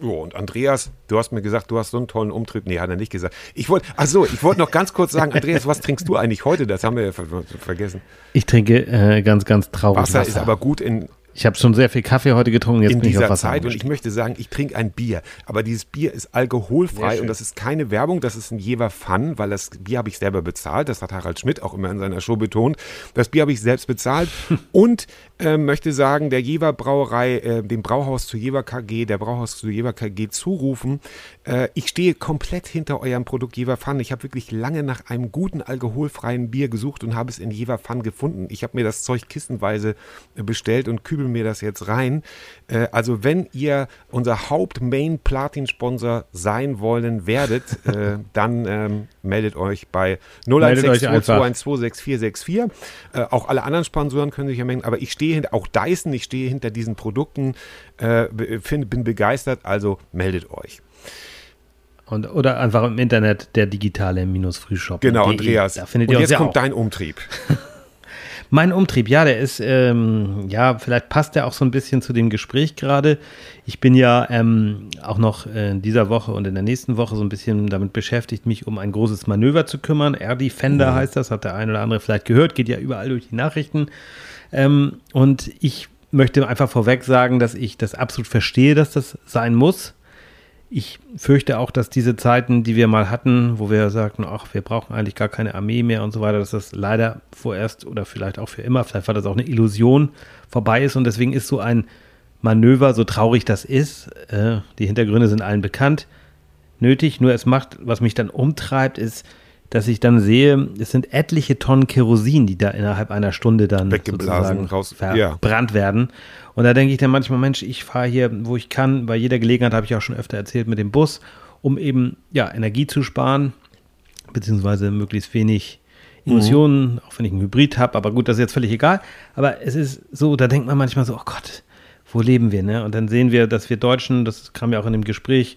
Jo, und Andreas, du hast mir gesagt, du hast so einen tollen Umtrieb. Nee, hat er nicht gesagt. Ich wollte, ach so, ich wollte noch ganz kurz sagen, <laughs> Andreas, was trinkst du eigentlich heute? Das haben wir ja ver vergessen. Ich trinke äh, ganz, ganz traurig Wasser, Wasser. ist aber gut in, ich habe schon sehr viel Kaffee heute getrunken. Jetzt in dieser Zeit und ich möchte sagen, ich trinke ein Bier. Aber dieses Bier ist alkoholfrei und das ist keine Werbung, das ist ein Jever Fun, weil das Bier habe ich selber bezahlt. Das hat Harald Schmidt auch immer in seiner Show betont. Das Bier habe ich selbst bezahlt <laughs> und äh, möchte sagen, der Jever Brauerei, äh, dem Brauhaus zu Jever KG, der Brauhaus zu Jever KG zurufen. Äh, ich stehe komplett hinter eurem Produkt Jever Fun. Ich habe wirklich lange nach einem guten alkoholfreien Bier gesucht und habe es in Jever Fun gefunden. Ich habe mir das Zeug kistenweise äh, bestellt und kübel mir das jetzt rein. Äh, also wenn ihr unser Haupt-Main-Platin-Sponsor sein wollen werdet, äh, dann ähm, meldet euch bei 016221264464. Äh, auch alle anderen Sponsoren können sich ja melden, aber ich stehe hinter, auch Dyson, ich stehe hinter diesen Produkten, äh, find, bin begeistert, also meldet euch. Und, oder einfach im Internet der digitale Frühshop. Genau, Andreas. Da findet ihr Und jetzt kommt auch. dein Umtrieb. <laughs> Mein Umtrieb, ja, der ist, ähm, ja, vielleicht passt der auch so ein bisschen zu dem Gespräch gerade. Ich bin ja ähm, auch noch in dieser Woche und in der nächsten Woche so ein bisschen damit beschäftigt, mich um ein großes Manöver zu kümmern. Air Defender mhm. heißt das, hat der ein oder andere vielleicht gehört, geht ja überall durch die Nachrichten. Ähm, und ich möchte einfach vorweg sagen, dass ich das absolut verstehe, dass das sein muss ich fürchte auch, dass diese Zeiten, die wir mal hatten, wo wir sagten, ach, wir brauchen eigentlich gar keine Armee mehr und so weiter, dass das leider vorerst oder vielleicht auch für immer, vielleicht war das auch eine Illusion, vorbei ist. Und deswegen ist so ein Manöver, so traurig das ist, äh, die Hintergründe sind allen bekannt, nötig. Nur es macht, was mich dann umtreibt, ist, dass ich dann sehe, es sind etliche Tonnen Kerosin, die da innerhalb einer Stunde dann weggeblasen, raus, verbrannt ja. werden. Und da denke ich dann manchmal, Mensch, ich fahre hier, wo ich kann, bei jeder Gelegenheit habe ich auch schon öfter erzählt, mit dem Bus, um eben ja, Energie zu sparen, beziehungsweise möglichst wenig Emissionen, mhm. auch wenn ich einen Hybrid habe, aber gut, das ist jetzt völlig egal. Aber es ist so, da denkt man manchmal so, oh Gott, wo leben wir, ne? Und dann sehen wir, dass wir Deutschen, das kam ja auch in dem Gespräch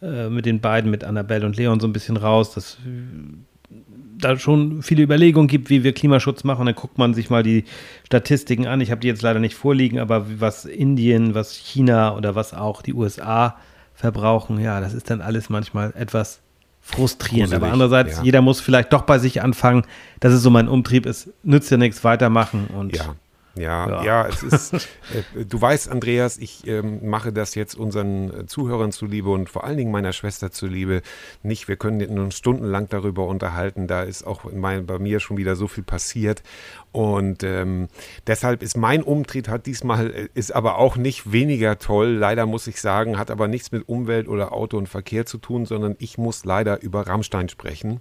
äh, mit den beiden, mit Annabelle und Leon so ein bisschen raus, dass da schon viele Überlegungen gibt, wie wir Klimaschutz machen. Dann guckt man sich mal die Statistiken an. Ich habe die jetzt leider nicht vorliegen, aber was Indien, was China oder was auch die USA verbrauchen, ja, das ist dann alles manchmal etwas frustrierend. Gruselig, aber andererseits, ja. jeder muss vielleicht doch bei sich anfangen. Das ist so mein Umtrieb. Es nützt ja nichts, weitermachen und ja. Ja, ja, ja, es ist, <laughs> äh, du weißt, Andreas, ich ähm, mache das jetzt unseren äh, Zuhörern zuliebe und vor allen Dingen meiner Schwester zuliebe. Nicht, wir können uns stundenlang darüber unterhalten. Da ist auch mein, bei mir schon wieder so viel passiert. Und ähm, deshalb ist mein Umtrieb hat diesmal, äh, ist aber auch nicht weniger toll, leider muss ich sagen, hat aber nichts mit Umwelt oder Auto und Verkehr zu tun, sondern ich muss leider über Rammstein sprechen.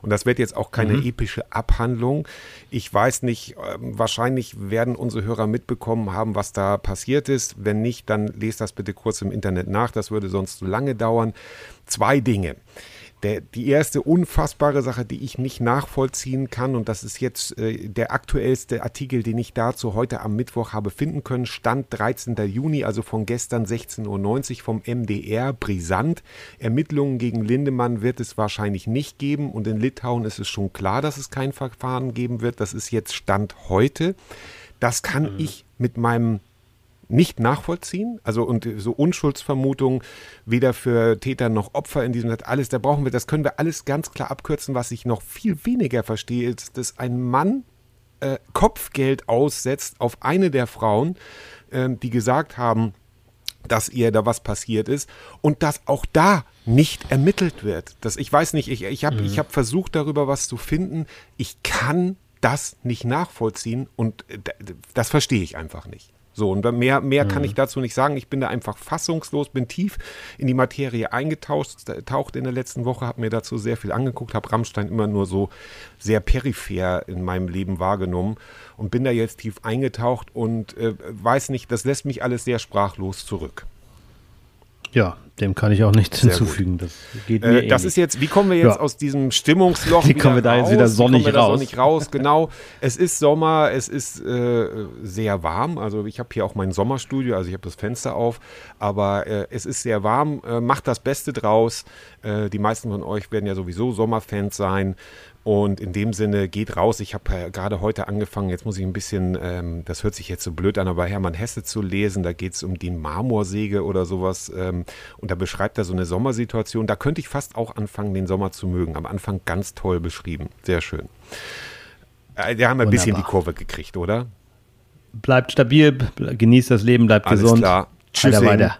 Und das wird jetzt auch keine mhm. epische Abhandlung. Ich weiß nicht, äh, wahrscheinlich werden unsere Hörer mitbekommen haben, was da passiert ist. Wenn nicht, dann lest das bitte kurz im Internet nach, das würde sonst zu lange dauern. Zwei Dinge. Der, die erste unfassbare Sache, die ich nicht nachvollziehen kann, und das ist jetzt äh, der aktuellste Artikel, den ich dazu heute am Mittwoch habe finden können, Stand 13. Juni, also von gestern 16.90 Uhr vom MDR, brisant. Ermittlungen gegen Lindemann wird es wahrscheinlich nicht geben und in Litauen ist es schon klar, dass es kein Verfahren geben wird. Das ist jetzt Stand heute. Das kann mhm. ich mit meinem nicht nachvollziehen. Also und so Unschuldsvermutungen weder für Täter noch Opfer in diesem Land, alles, da brauchen wir, das können wir alles ganz klar abkürzen. Was ich noch viel weniger verstehe, ist, dass ein Mann äh, Kopfgeld aussetzt auf eine der Frauen, äh, die gesagt haben, dass ihr da was passiert ist und dass auch da nicht ermittelt wird. Das, ich weiß nicht, ich, ich habe mhm. hab versucht, darüber was zu finden. Ich kann das nicht nachvollziehen und äh, das verstehe ich einfach nicht. So, und mehr, mehr mhm. kann ich dazu nicht sagen. Ich bin da einfach fassungslos, bin tief in die Materie eingetaucht taucht in der letzten Woche, habe mir dazu sehr viel angeguckt, habe Rammstein immer nur so sehr peripher in meinem Leben wahrgenommen und bin da jetzt tief eingetaucht und äh, weiß nicht, das lässt mich alles sehr sprachlos zurück. Ja, dem kann ich auch nichts Sehr hinzufügen. Gut. Das geht mir äh, Das ist jetzt, wie kommen wir jetzt ja. aus diesem Stimmungsloch? <laughs> Wie kommen wir da raus? jetzt wieder sonnig wie raus? sonnig raus? Genau. es ist Sommer, es ist äh, sehr warm. Also ich habe hier auch mein Sommerstudio, also ich habe das Fenster auf, aber äh, es ist sehr warm. Äh, macht das Beste draus. Äh, die meisten von euch werden ja sowieso Sommerfans sein. Und in dem Sinne geht raus. Ich habe äh, gerade heute angefangen, jetzt muss ich ein bisschen, ähm, das hört sich jetzt so blöd an, aber Hermann Hesse zu lesen. Da geht es um die Marmorsäge oder sowas. Ähm, Und da beschreibt er so eine Sommersituation. Da könnte ich fast auch anfangen, den Sommer zu mögen. Am Anfang ganz toll beschrieben. Sehr schön. Äh, wir haben ein bisschen die Kurve gekriegt, oder? Bleibt stabil, genießt das Leben, bleibt Alles gesund. klar. Tschüss. Weiter, weiter.